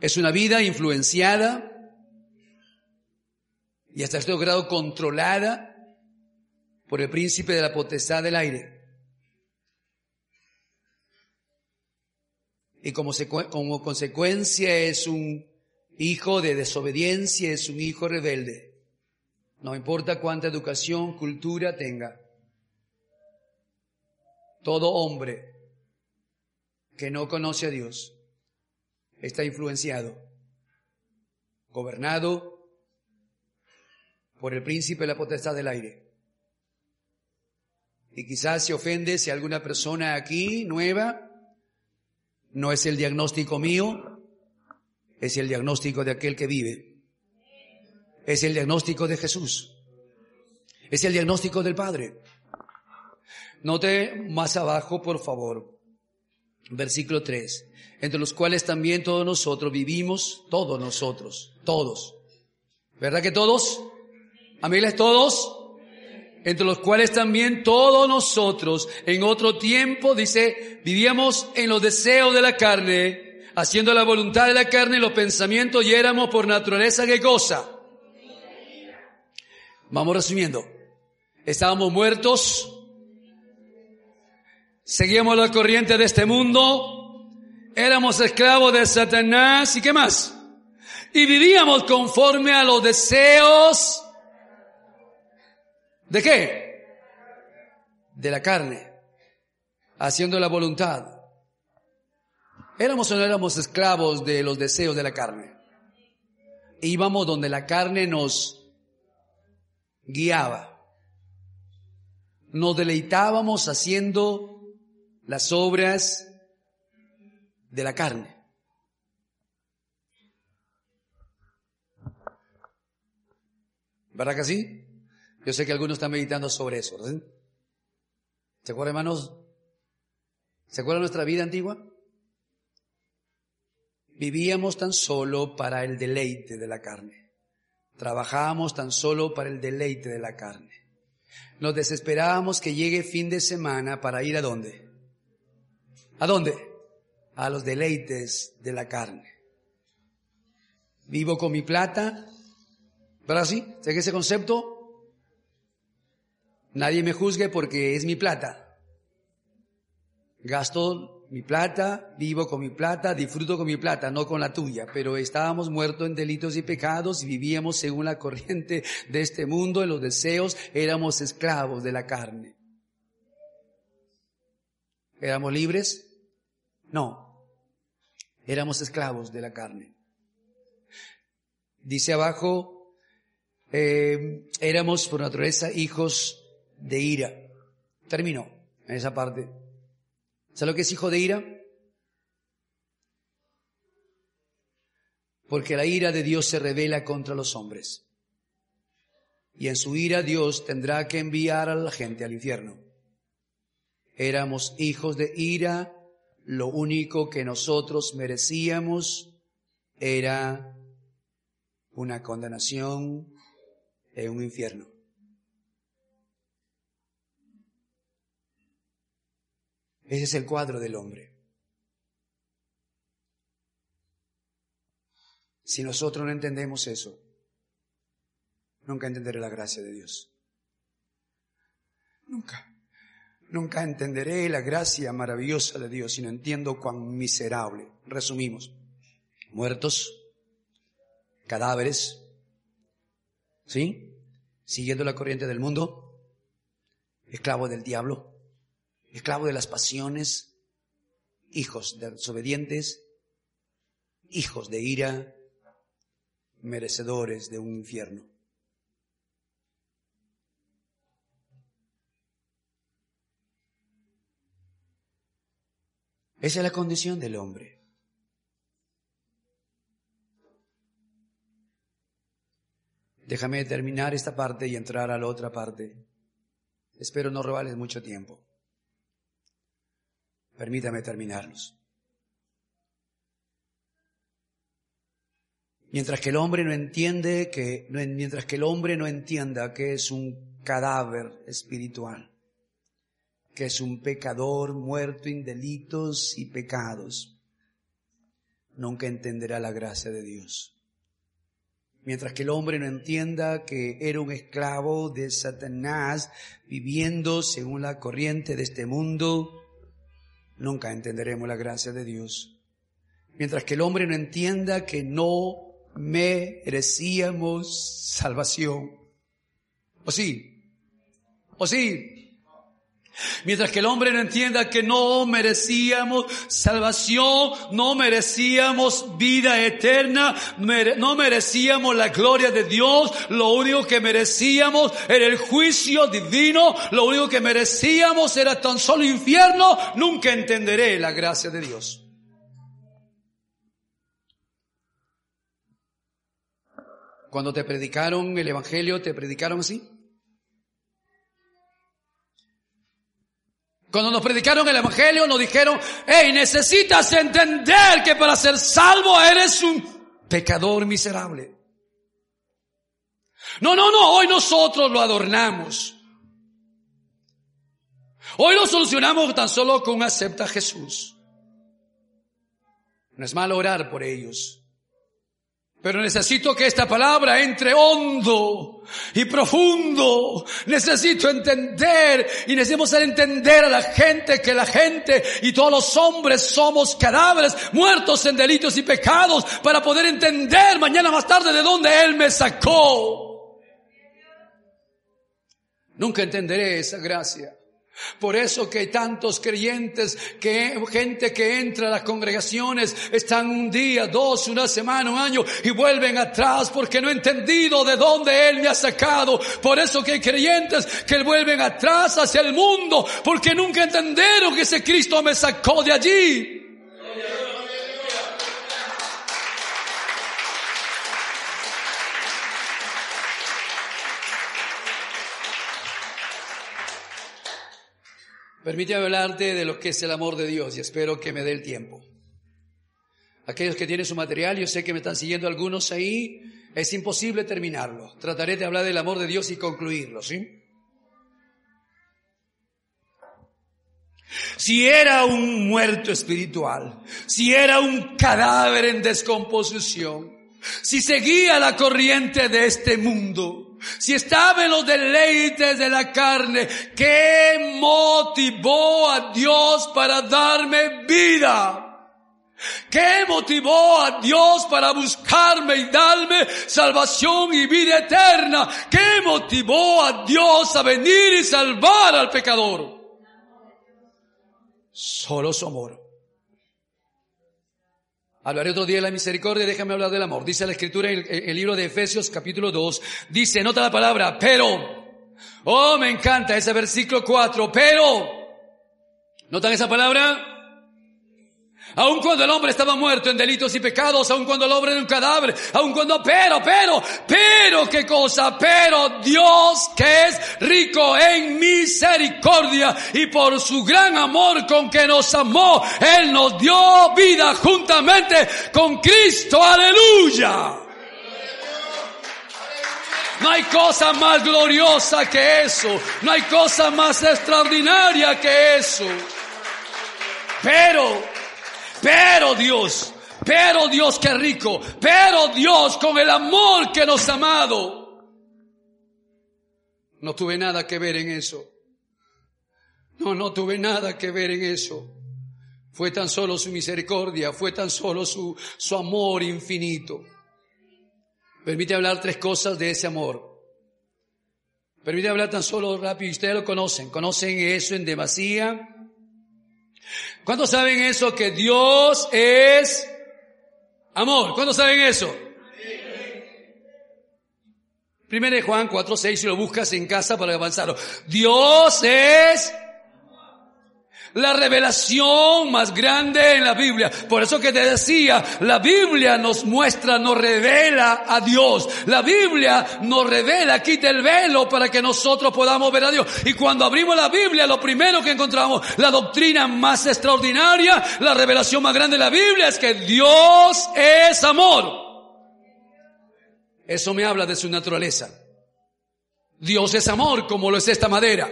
Es una vida influenciada y hasta este grado controlada por el príncipe de la potestad del aire. Y como, como consecuencia es un hijo de desobediencia, es un hijo rebelde. No importa cuánta educación, cultura tenga. Todo hombre que no conoce a Dios está influenciado, gobernado por el príncipe de la potestad del aire. Y quizás se ofende si alguna persona aquí nueva no es el diagnóstico mío, es el diagnóstico de aquel que vive. Es el diagnóstico de Jesús. Es el diagnóstico del Padre. Note más abajo, por favor, versículo 3, entre los cuales también todos nosotros vivimos, todos nosotros, todos. ¿Verdad que todos? Amigas, todos entre los cuales también todos nosotros en otro tiempo, dice, vivíamos en los deseos de la carne, haciendo la voluntad de la carne y los pensamientos y éramos por naturaleza qué cosa. Vamos resumiendo. Estábamos muertos, seguíamos la corriente de este mundo, éramos esclavos de Satanás y qué más. Y vivíamos conforme a los deseos ¿De qué? De la carne, haciendo la voluntad. ¿Éramos o no éramos esclavos de los deseos de la carne? Íbamos donde la carne nos guiaba. Nos deleitábamos haciendo las obras de la carne. ¿Verdad que sí? Yo sé que algunos están meditando sobre eso. ¿Se acuerdan, hermanos? ¿Se acuerdan nuestra vida antigua? Vivíamos tan solo para el deleite de la carne. Trabajábamos tan solo para el deleite de la carne. Nos desesperamos que llegue fin de semana para ir a dónde? ¿A dónde? A los deleites de la carne. Vivo con mi plata, ¿verdad así? ¿Sé que ese concepto? Nadie me juzgue porque es mi plata. Gasto mi plata, vivo con mi plata, disfruto con mi plata, no con la tuya, pero estábamos muertos en delitos y pecados y vivíamos según la corriente de este mundo, en los deseos, éramos esclavos de la carne. ¿Éramos libres? No, éramos esclavos de la carne. Dice abajo, eh, éramos por naturaleza hijos de ira. Terminó en esa parte. ¿Sabe lo que es hijo de ira? Porque la ira de Dios se revela contra los hombres. Y en su ira Dios tendrá que enviar a la gente al infierno. Éramos hijos de ira, lo único que nosotros merecíamos era una condenación en un infierno. Ese es el cuadro del hombre. Si nosotros no entendemos eso, nunca entenderé la gracia de Dios. Nunca. Nunca entenderé la gracia maravillosa de Dios si no entiendo cuán miserable. Resumimos. Muertos, cadáveres, ¿sí? Siguiendo la corriente del mundo, esclavos del diablo, esclavo de las pasiones, hijos desobedientes, hijos de ira, merecedores de un infierno. Esa es la condición del hombre. Déjame terminar esta parte y entrar a la otra parte. Espero no robarles mucho tiempo. Permítame terminarlos. Mientras que el hombre no entiende que, mientras que el hombre no entienda que es un cadáver espiritual, que es un pecador muerto en delitos y pecados, nunca entenderá la gracia de Dios. Mientras que el hombre no entienda que era un esclavo de Satanás viviendo según la corriente de este mundo, nunca entenderemos la gracia de Dios. Mientras que el hombre no entienda que no merecíamos salvación. ¿O sí? ¿O sí? Mientras que el hombre no entienda que no merecíamos salvación, no merecíamos vida eterna, no merecíamos la gloria de Dios, lo único que merecíamos era el juicio divino, lo único que merecíamos era tan solo infierno, nunca entenderé la gracia de Dios. Cuando te predicaron el Evangelio, te predicaron así. Cuando nos predicaron el Evangelio, nos dijeron, hey, necesitas entender que para ser salvo eres un pecador miserable. No, no, no, hoy nosotros lo adornamos. Hoy lo solucionamos tan solo con acepta a Jesús. No es malo orar por ellos. Pero necesito que esta palabra entre hondo y profundo. Necesito entender y necesitamos entender a la gente que la gente y todos los hombres somos cadáveres muertos en delitos y pecados para poder entender mañana más tarde de dónde Él me sacó. Nunca entenderé esa gracia. Por eso que tantos creyentes, que gente que entra a las congregaciones, están un día, dos, una semana, un año y vuelven atrás porque no he entendido de dónde Él me ha sacado. Por eso que hay creyentes que vuelven atrás hacia el mundo porque nunca entendieron que ese Cristo me sacó de allí. Permítame hablarte de lo que es el amor de Dios y espero que me dé el tiempo. Aquellos que tienen su material, yo sé que me están siguiendo algunos ahí, es imposible terminarlo. Trataré de hablar del amor de Dios y concluirlo, ¿sí? Si era un muerto espiritual, si era un cadáver en descomposición, si seguía la corriente de este mundo, si estaba en los deleites de la carne, ¿qué motivó a Dios para darme vida? ¿Qué motivó a Dios para buscarme y darme salvación y vida eterna? ¿Qué motivó a Dios a venir y salvar al pecador? Solo su amor. Hablaré otro día de la misericordia, déjame hablar del amor. Dice la escritura en el, libro de Efesios capítulo 2, dice, nota la palabra, pero, oh, me encanta ese versículo 4, pero, ¿notan esa palabra? Aun cuando el hombre estaba muerto en delitos y pecados, aun cuando el hombre era un cadáver, aun cuando, pero, pero, pero, qué cosa, pero Dios que es rico en misericordia y por su gran amor con que nos amó, Él nos dio vida juntamente con Cristo, aleluya. No hay cosa más gloriosa que eso, no hay cosa más extraordinaria que eso. Pero, pero Dios, pero Dios que rico, pero Dios con el amor que nos ha amado. No tuve nada que ver en eso. No, no tuve nada que ver en eso. Fue tan solo su misericordia, fue tan solo su, su amor infinito. Permite hablar tres cosas de ese amor. Permite hablar tan solo rápido, y ustedes lo conocen, conocen eso en demasía, ¿Cuántos saben eso? Que Dios es amor. ¿Cuántos saben eso? Primero de Juan 4, 6, si lo buscas en casa para avanzarlo. Dios es la revelación más grande en la Biblia. Por eso que te decía, la Biblia nos muestra, nos revela a Dios. La Biblia nos revela, quita el velo para que nosotros podamos ver a Dios. Y cuando abrimos la Biblia, lo primero que encontramos, la doctrina más extraordinaria, la revelación más grande de la Biblia es que Dios es amor. Eso me habla de su naturaleza. Dios es amor como lo es esta madera.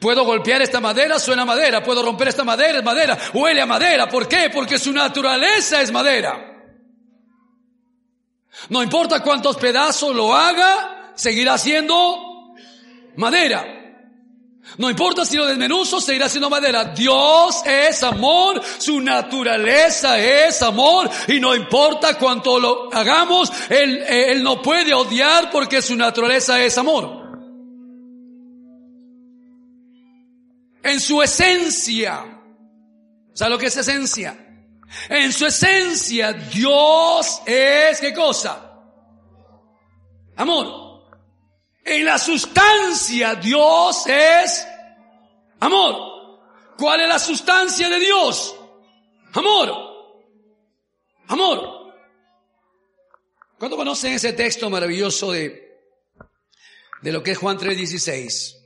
Puedo golpear esta madera, suena madera. Puedo romper esta madera, es madera. Huele a madera. ¿Por qué? Porque su naturaleza es madera. No importa cuántos pedazos lo haga, seguirá siendo madera. No importa si lo desmenuzo, seguirá siendo madera. Dios es amor, su naturaleza es amor, y no importa cuánto lo hagamos, Él, él no puede odiar porque su naturaleza es amor. En su esencia. ¿Sabe lo que es esencia? En su esencia, Dios es qué cosa? Amor. En la sustancia, Dios es amor. ¿Cuál es la sustancia de Dios? Amor. Amor. ¿Cuándo conocen ese texto maravilloso de, de lo que es Juan 3:16?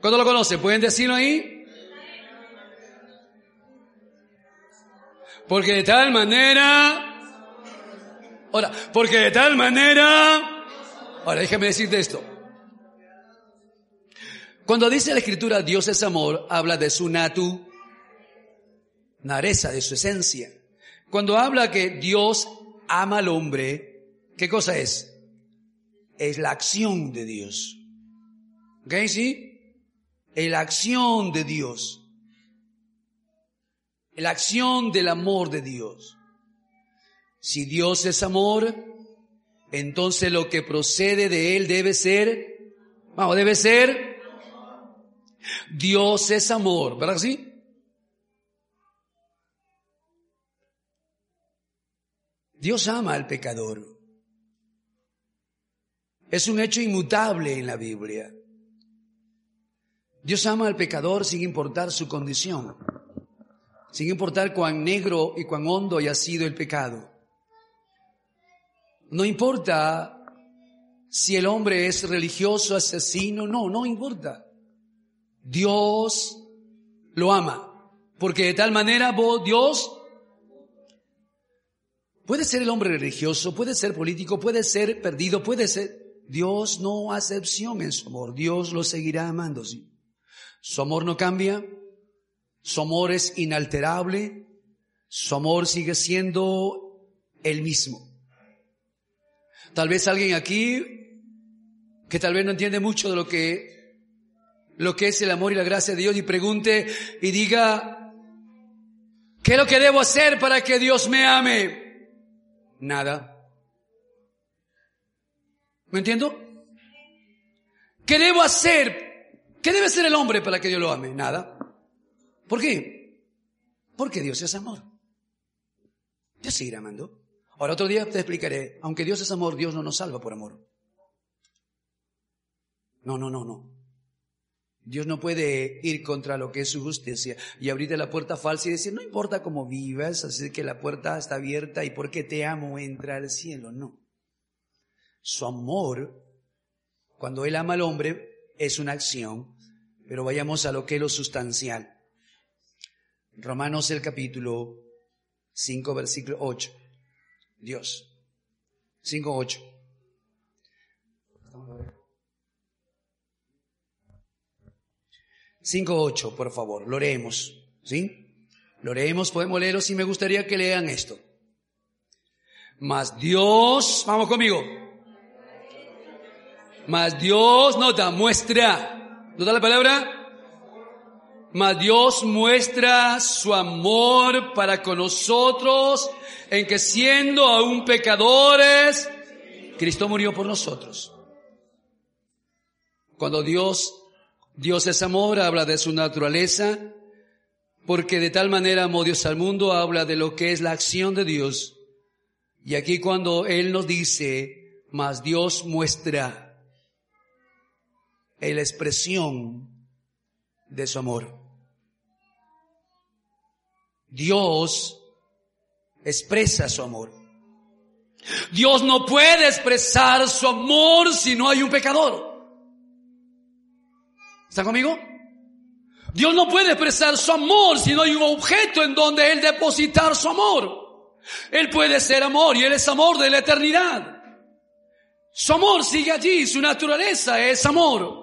¿Cuándo lo conocen? ¿Pueden decirlo ahí? Porque de tal manera, ahora, porque de tal manera, ahora déjame decirte esto. Cuando dice la escritura Dios es amor, habla de su natu, nareza, de su esencia. Cuando habla que Dios ama al hombre, ¿qué cosa es? Es la acción de Dios. ¿Ok? ¿Sí? La acción de Dios, la acción del amor de Dios. Si Dios es amor, entonces lo que procede de Él debe ser, vamos, debe ser, Dios es amor, ¿verdad que sí? Dios ama al pecador. Es un hecho inmutable en la Biblia. Dios ama al pecador sin importar su condición, sin importar cuán negro y cuán hondo haya sido el pecado. No importa si el hombre es religioso, asesino, no, no importa. Dios lo ama, porque de tal manera Dios puede ser el hombre religioso, puede ser político, puede ser perdido, puede ser... Dios no hace excepción en su amor, Dios lo seguirá amando. Su amor no cambia, Su amor es inalterable. Su amor sigue siendo el mismo. Tal vez alguien aquí que tal vez no entiende mucho de lo que lo que es el amor y la gracia de Dios y pregunte y diga, ¿qué es lo que debo hacer para que Dios me ame? Nada. ¿Me entiendo? ¿Qué debo hacer? ¿Qué debe hacer el hombre para que Dios lo ame? Nada. ¿Por qué? Porque Dios es amor. Dios seguirá amando. Ahora otro día te explicaré, aunque Dios es amor, Dios no nos salva por amor. No, no, no, no. Dios no puede ir contra lo que es su justicia y abrirte la puerta falsa y decir, no importa cómo vivas, así que la puerta está abierta y porque te amo entra al cielo. No. Su amor, cuando Él ama al hombre, es una acción, pero vayamos a lo que es lo sustancial. Romanos el capítulo 5, versículo 8. Dios. 5, 8. 5.8, por favor, lo leemos, ¿sí? Lo leemos, podemos leerlo si me gustaría que lean esto. Mas Dios, vamos conmigo. Mas Dios, nota, muestra, nota la palabra. Mas Dios muestra su amor para con nosotros en que siendo aún pecadores, Cristo murió por nosotros. Cuando Dios Dios es amor, habla de su naturaleza, porque de tal manera amó Dios al mundo, habla de lo que es la acción de Dios. Y aquí cuando Él nos dice, más Dios muestra la expresión de su amor. Dios expresa su amor. Dios no puede expresar su amor si no hay un pecador. ¿Está conmigo? Dios no puede expresar su amor si no hay un objeto en donde Él depositar su amor. Él puede ser amor y Él es amor de la eternidad. Su amor sigue allí, su naturaleza es amor.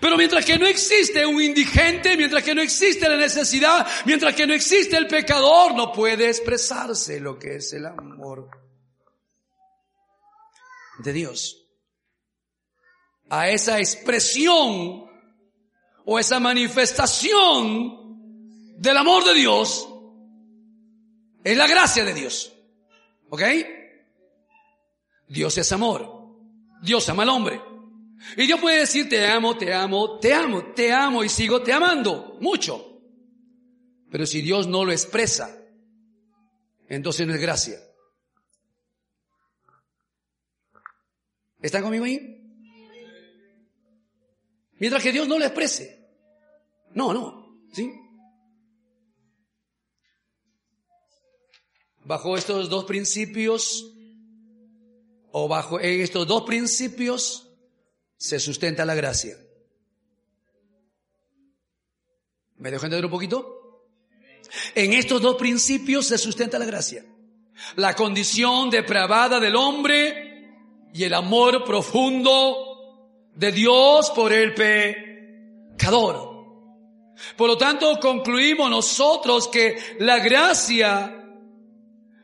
Pero mientras que no existe un indigente, mientras que no existe la necesidad, mientras que no existe el pecador, no puede expresarse lo que es el amor de Dios. A esa expresión o esa manifestación del amor de Dios es la gracia de Dios. ¿Ok? Dios es amor. Dios ama al hombre. Y Dios puede decir, te amo, te amo, te amo, te amo y sigo te amando mucho. Pero si Dios no lo expresa, entonces no es gracia. ¿Están conmigo ahí? Mientras que Dios no lo exprese. No, no. ¿Sí? Bajo estos dos principios, o bajo estos dos principios, se sustenta la gracia. ¿Me dejo entender un poquito? En estos dos principios se sustenta la gracia. La condición depravada del hombre y el amor profundo de Dios por el pecador. Por lo tanto, concluimos nosotros que la gracia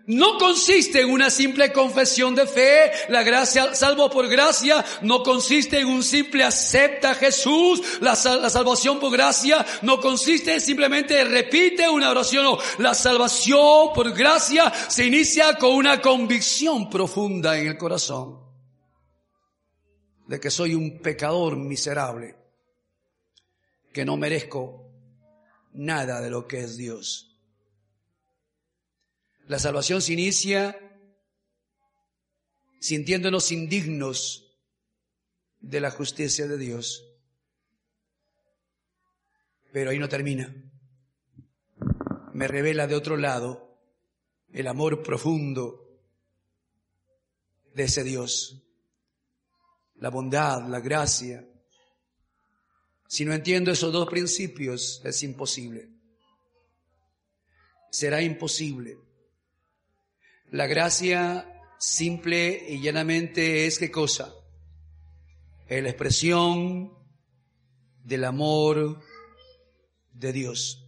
no consiste en una simple confesión de fe. La gracia, salvo por gracia, no consiste en un simple acepta a Jesús. La, salvación por gracia no consiste en simplemente repite una oración. No. La salvación por gracia se inicia con una convicción profunda en el corazón de que soy un pecador miserable, que no merezco nada de lo que es Dios. La salvación se inicia sintiéndonos indignos de la justicia de Dios. Pero ahí no termina. Me revela de otro lado el amor profundo de ese Dios la bondad, la gracia. Si no entiendo esos dos principios, es imposible. Será imposible. La gracia simple y llanamente es qué cosa? Es la expresión del amor de Dios.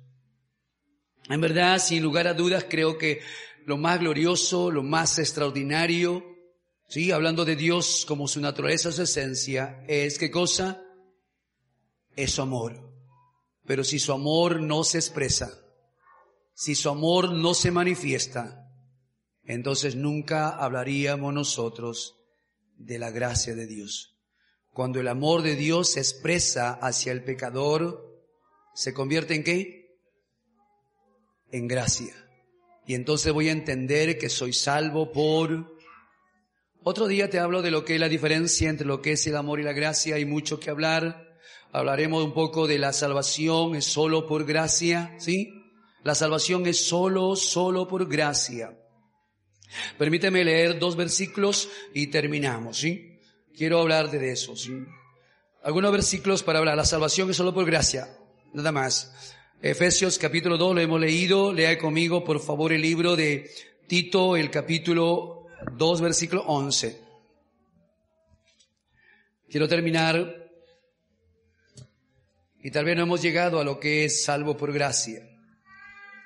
En verdad, sin lugar a dudas, creo que lo más glorioso, lo más extraordinario, sí, hablando de Dios como su naturaleza, su esencia, es qué cosa? Es su amor. Pero si su amor no se expresa, si su amor no se manifiesta, entonces nunca hablaríamos nosotros de la gracia de Dios. Cuando el amor de Dios se expresa hacia el pecador, ¿se convierte en qué? En gracia. Y entonces voy a entender que soy salvo por... Otro día te hablo de lo que es la diferencia entre lo que es el amor y la gracia. Hay mucho que hablar. Hablaremos un poco de la salvación, es solo por gracia, ¿sí? La salvación es solo, solo por gracia. Permíteme leer dos versículos y terminamos, ¿sí? Quiero hablar de eso, ¿sí? Algunos versículos para hablar. La salvación es solo por gracia, nada más. Efesios capítulo 2 lo hemos leído. Lea conmigo, por favor, el libro de Tito, el capítulo 2, versículo 11. Quiero terminar y tal vez no hemos llegado a lo que es salvo por gracia.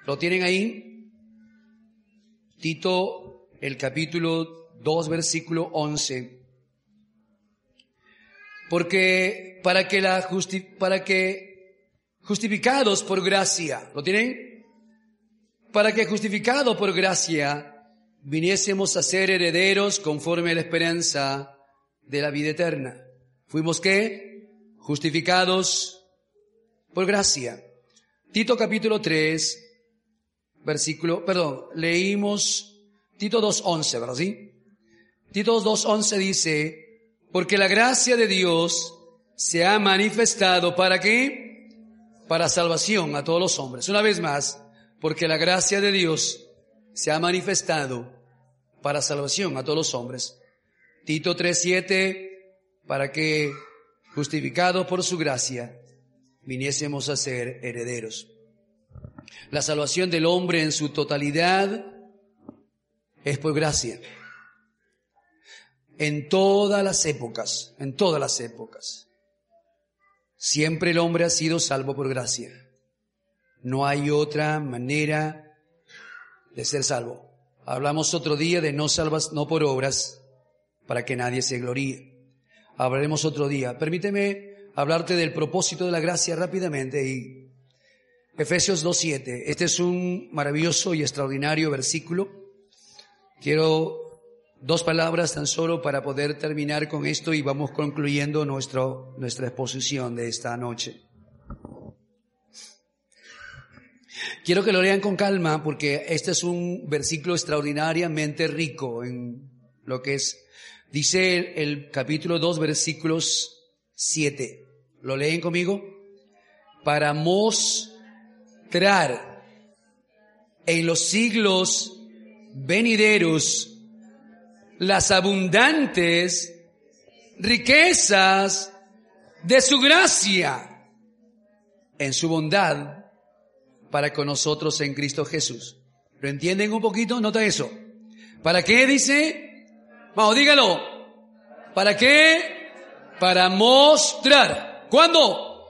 ¿Lo tienen ahí? Tito, el capítulo 2, versículo 11. Porque para que la justi para que justificados por gracia, ¿lo tienen? Para que justificados por gracia viniésemos a ser herederos conforme a la esperanza de la vida eterna. Fuimos qué? Justificados por gracia. Tito capítulo 3, versículo, perdón, leímos Tito 2.11, ¿verdad? ¿Sí? Tito 2.11 dice, porque la gracia de Dios se ha manifestado para qué? Para salvación a todos los hombres. Una vez más, porque la gracia de Dios se ha manifestado para salvación a todos los hombres. Tito 3.7, para que, justificados por su gracia, viniésemos a ser herederos. La salvación del hombre en su totalidad es por gracia. En todas las épocas, en todas las épocas, siempre el hombre ha sido salvo por gracia. No hay otra manera de ser salvo. Hablamos otro día de no salvas, no por obras, para que nadie se gloríe. Hablaremos otro día. Permíteme hablarte del propósito de la gracia rápidamente y Efesios 2.7. Este es un maravilloso y extraordinario versículo. Quiero dos palabras tan solo para poder terminar con esto y vamos concluyendo nuestra exposición de esta noche. Quiero que lo lean con calma porque este es un versículo extraordinariamente rico en lo que es, dice el capítulo 2 versículos 7. ¿Lo leen conmigo? Para mostrar en los siglos venideros las abundantes riquezas de su gracia en su bondad para con nosotros en Cristo Jesús. ¿Lo entienden un poquito? Nota eso. ¿Para qué dice? Vamos, dígalo. ¿Para qué? Para mostrar. ¿Cuándo?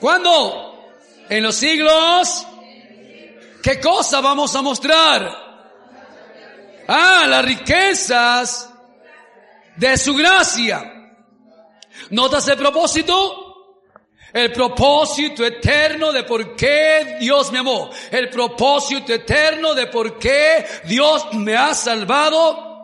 ¿Cuándo? En los siglos. ¿Qué cosa vamos a mostrar? Ah, las riquezas de su gracia. ¿Notas el propósito? El propósito eterno de por qué Dios me amó. El propósito eterno de por qué Dios me ha salvado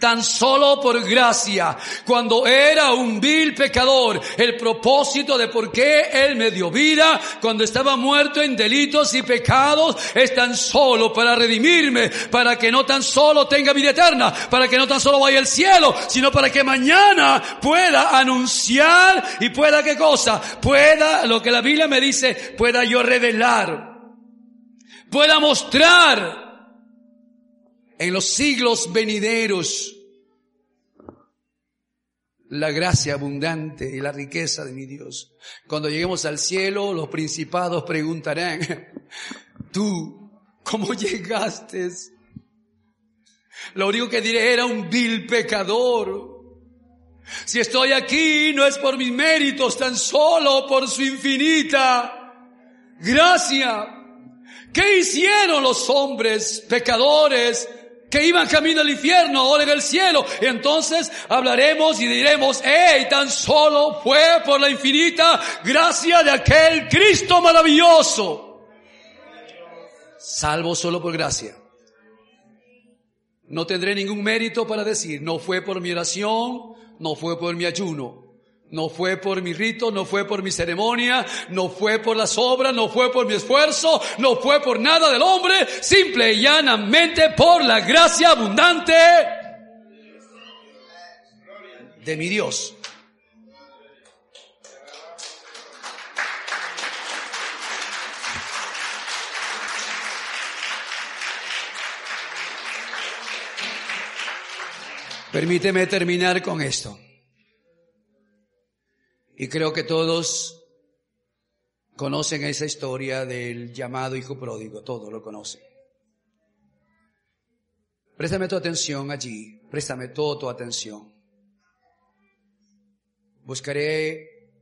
tan solo por gracia, cuando era un vil pecador, el propósito de por qué Él me dio vida, cuando estaba muerto en delitos y pecados, es tan solo para redimirme, para que no tan solo tenga vida eterna, para que no tan solo vaya al cielo, sino para que mañana pueda anunciar y pueda qué cosa, pueda, lo que la Biblia me dice, pueda yo revelar, pueda mostrar en los siglos venideros la gracia abundante y la riqueza de mi Dios. Cuando lleguemos al cielo, los principados preguntarán, (laughs) tú, ¿cómo (laughs) llegaste? Lo único que diré era un vil pecador. Si estoy aquí no es por mis méritos, tan solo por su infinita gracia. ¿Qué hicieron los hombres pecadores que iban camino al infierno, ahora en el cielo. Y entonces hablaremos y diremos, hey, tan solo fue por la infinita gracia de aquel Cristo maravilloso. Salvo solo por gracia. No tendré ningún mérito para decir, no fue por mi oración, no fue por mi ayuno, no fue por mi rito, no fue por mi ceremonia, no fue por las obras, no fue por mi esfuerzo, no fue por nada del hombre, simple y llanamente por la gracia abundante de mi Dios. Permíteme terminar con esto. Y creo que todos conocen esa historia del llamado hijo pródigo, todos lo conocen. Préstame tu atención allí, préstame toda tu atención. Buscaré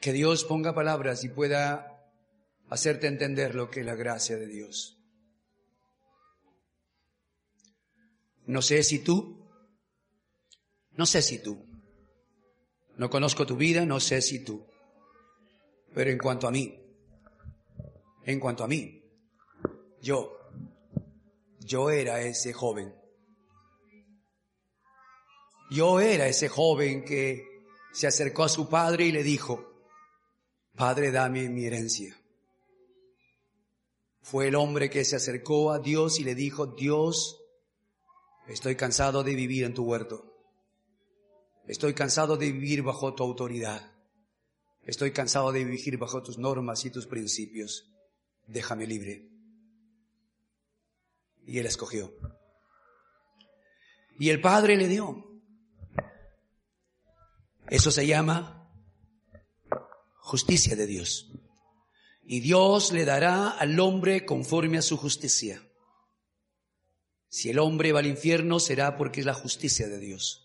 que Dios ponga palabras y pueda hacerte entender lo que es la gracia de Dios. No sé si tú, no sé si tú, no conozco tu vida, no sé si tú. Pero en cuanto a mí, en cuanto a mí, yo, yo era ese joven. Yo era ese joven que se acercó a su padre y le dijo, Padre, dame mi herencia. Fue el hombre que se acercó a Dios y le dijo, Dios, estoy cansado de vivir en tu huerto. Estoy cansado de vivir bajo tu autoridad. Estoy cansado de vivir bajo tus normas y tus principios. Déjame libre. Y él escogió. Y el Padre le dio. Eso se llama justicia de Dios. Y Dios le dará al hombre conforme a su justicia. Si el hombre va al infierno será porque es la justicia de Dios.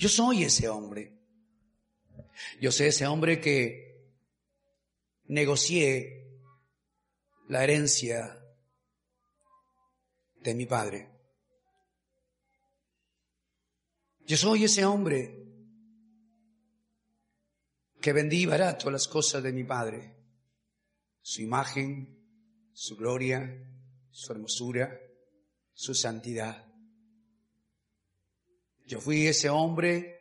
Yo soy ese hombre. Yo soy ese hombre que negocié la herencia de mi padre. Yo soy ese hombre que vendí barato las cosas de mi padre, su imagen, su gloria, su hermosura, su santidad. Yo fui ese hombre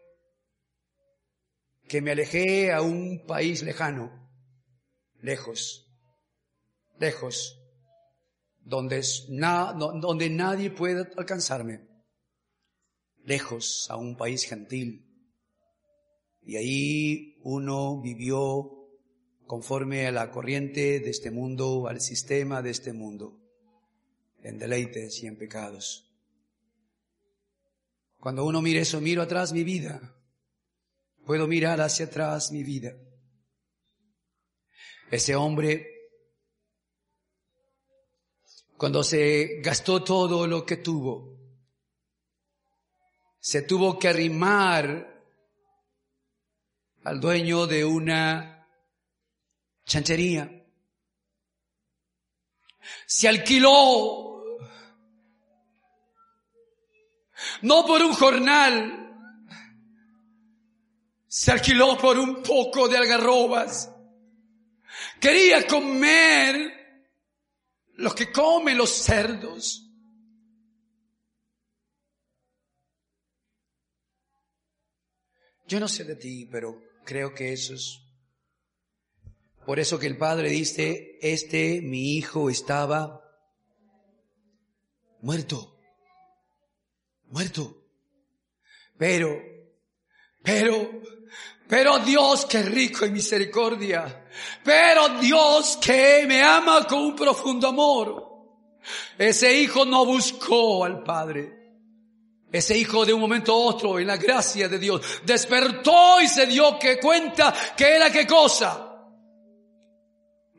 que me alejé a un país lejano, lejos, lejos, donde, donde nadie puede alcanzarme, lejos a un país gentil. Y ahí uno vivió conforme a la corriente de este mundo, al sistema de este mundo, en deleites y en pecados. Cuando uno mira eso, miro atrás mi vida. Puedo mirar hacia atrás mi vida. Ese hombre, cuando se gastó todo lo que tuvo, se tuvo que arrimar al dueño de una chanchería. Se alquiló no por un jornal, se alquiló por un poco de algarrobas. Quería comer lo que comen los cerdos. Yo no sé de ti, pero creo que eso es. Por eso que el padre dice, este, mi hijo, estaba muerto muerto. Pero, pero, pero Dios que rico en misericordia. Pero Dios que me ama con un profundo amor. Ese hijo no buscó al Padre. Ese hijo de un momento a otro, en la gracia de Dios, despertó y se dio que cuenta que era qué cosa.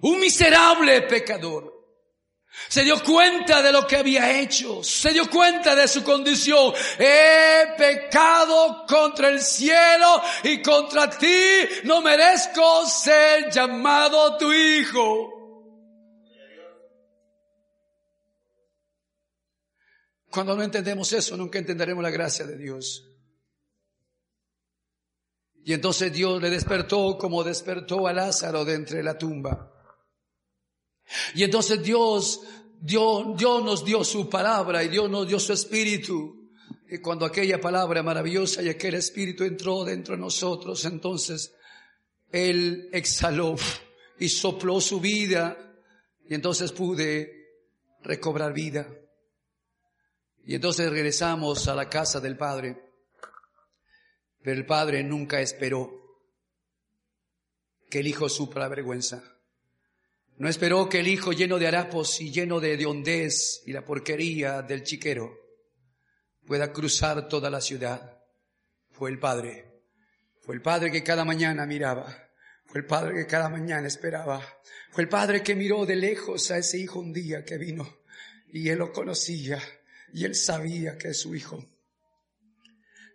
Un miserable pecador. Se dio cuenta de lo que había hecho. Se dio cuenta de su condición. He pecado contra el cielo y contra ti. No merezco ser llamado tu hijo. Cuando no entendemos eso, nunca entenderemos la gracia de Dios. Y entonces Dios le despertó como despertó a Lázaro de entre la tumba. Y entonces Dios, Dios, Dios nos dio su palabra y Dios nos dio su espíritu. Y cuando aquella palabra maravillosa y aquel espíritu entró dentro de nosotros, entonces Él exhaló y sopló su vida y entonces pude recobrar vida. Y entonces regresamos a la casa del Padre. Pero el padre nunca esperó que el hijo supra vergüenza. No esperó que el hijo lleno de harapos y lleno de hondez y la porquería del chiquero pueda cruzar toda la ciudad. Fue el padre. Fue el padre que cada mañana miraba. Fue el padre que cada mañana esperaba. Fue el padre que miró de lejos a ese hijo un día que vino y él lo conocía y él sabía que es su hijo.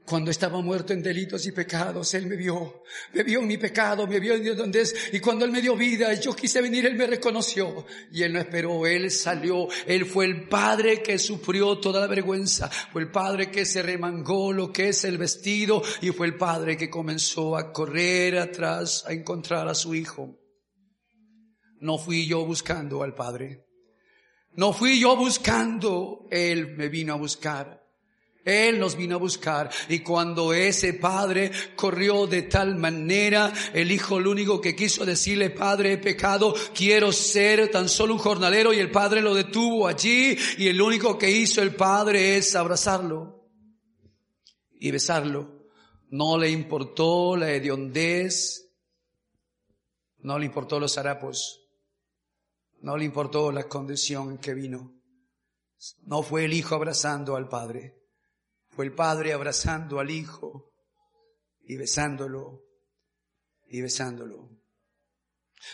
Cuando estaba muerto en delitos y pecados, Él me vio, me vio en mi pecado, me vio en donde es, y cuando Él me dio vida, yo quise venir, Él me reconoció, y Él no esperó, Él salió, Él fue el Padre que sufrió toda la vergüenza, fue el Padre que se remangó lo que es el vestido, y fue el Padre que comenzó a correr atrás a encontrar a su Hijo. No fui yo buscando al Padre, no fui yo buscando, Él me vino a buscar. Él nos vino a buscar y cuando ese padre corrió de tal manera, el hijo lo único que quiso decirle, padre, he pecado, quiero ser tan solo un jornalero y el padre lo detuvo allí y el único que hizo el padre es abrazarlo y besarlo. No le importó la hediondez, no le importó los harapos, no le importó la condición en que vino. No fue el hijo abrazando al padre fue el padre abrazando al hijo y besándolo y besándolo.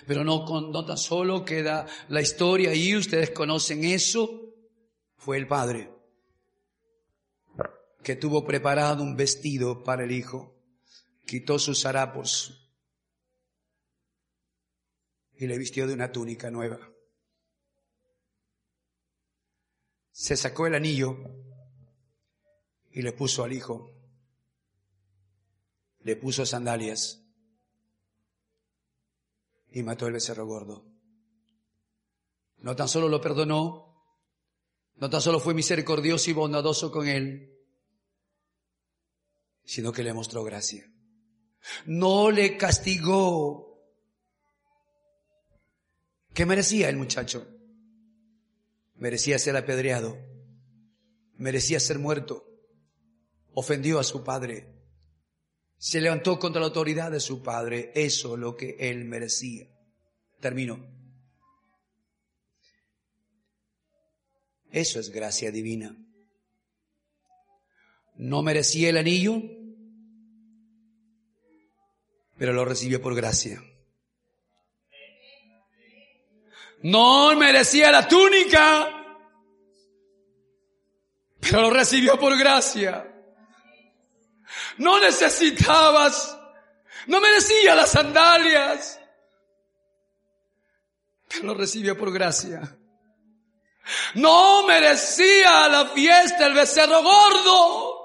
Pero no, no tan solo queda la historia ahí, ustedes conocen eso. Fue el padre que tuvo preparado un vestido para el hijo, quitó sus harapos y le vistió de una túnica nueva. Se sacó el anillo y le puso al hijo, le puso sandalias y mató el becerro gordo. No tan solo lo perdonó, no tan solo fue misericordioso y bondadoso con él, sino que le mostró gracia. No le castigó. ¿Qué merecía el muchacho? Merecía ser apedreado, merecía ser muerto ofendió a su padre, se levantó contra la autoridad de su padre, eso lo que él merecía. Terminó. Eso es gracia divina. No merecía el anillo, pero lo recibió por gracia. No merecía la túnica, pero lo recibió por gracia. No necesitabas, no merecía las sandalias, pero lo recibió por gracia. No merecía la fiesta el becerro gordo,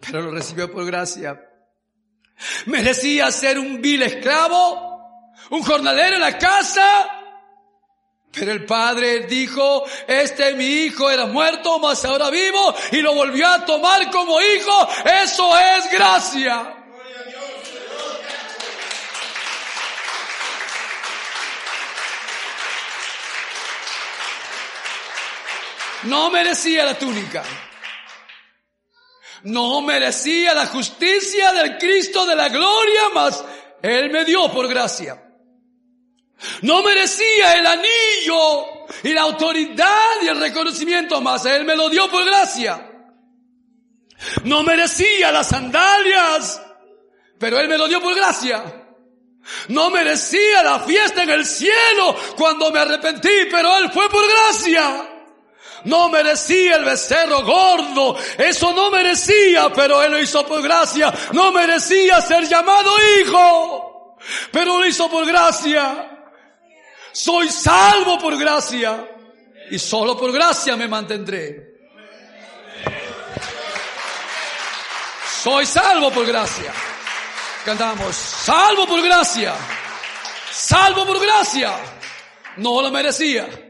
pero lo recibió por gracia. Merecía ser un vil esclavo, un jornalero en la casa, pero el padre dijo, este mi hijo era muerto, mas ahora vivo, y lo volvió a tomar como hijo. Eso es gracia. No merecía la túnica. No merecía la justicia del Cristo de la gloria, mas Él me dio por gracia. No merecía el anillo y la autoridad y el reconocimiento, más Él me lo dio por gracia. No merecía las sandalias, pero Él me lo dio por gracia. No merecía la fiesta en el cielo cuando me arrepentí, pero Él fue por gracia. No merecía el becerro gordo, eso no merecía, pero Él lo hizo por gracia. No merecía ser llamado hijo, pero lo hizo por gracia. Soy salvo por gracia. y solo por gracia me mantendré. Soy salvo por gracia. Cantamos, salvo por gracia. Salvo por gracia. No lo merecía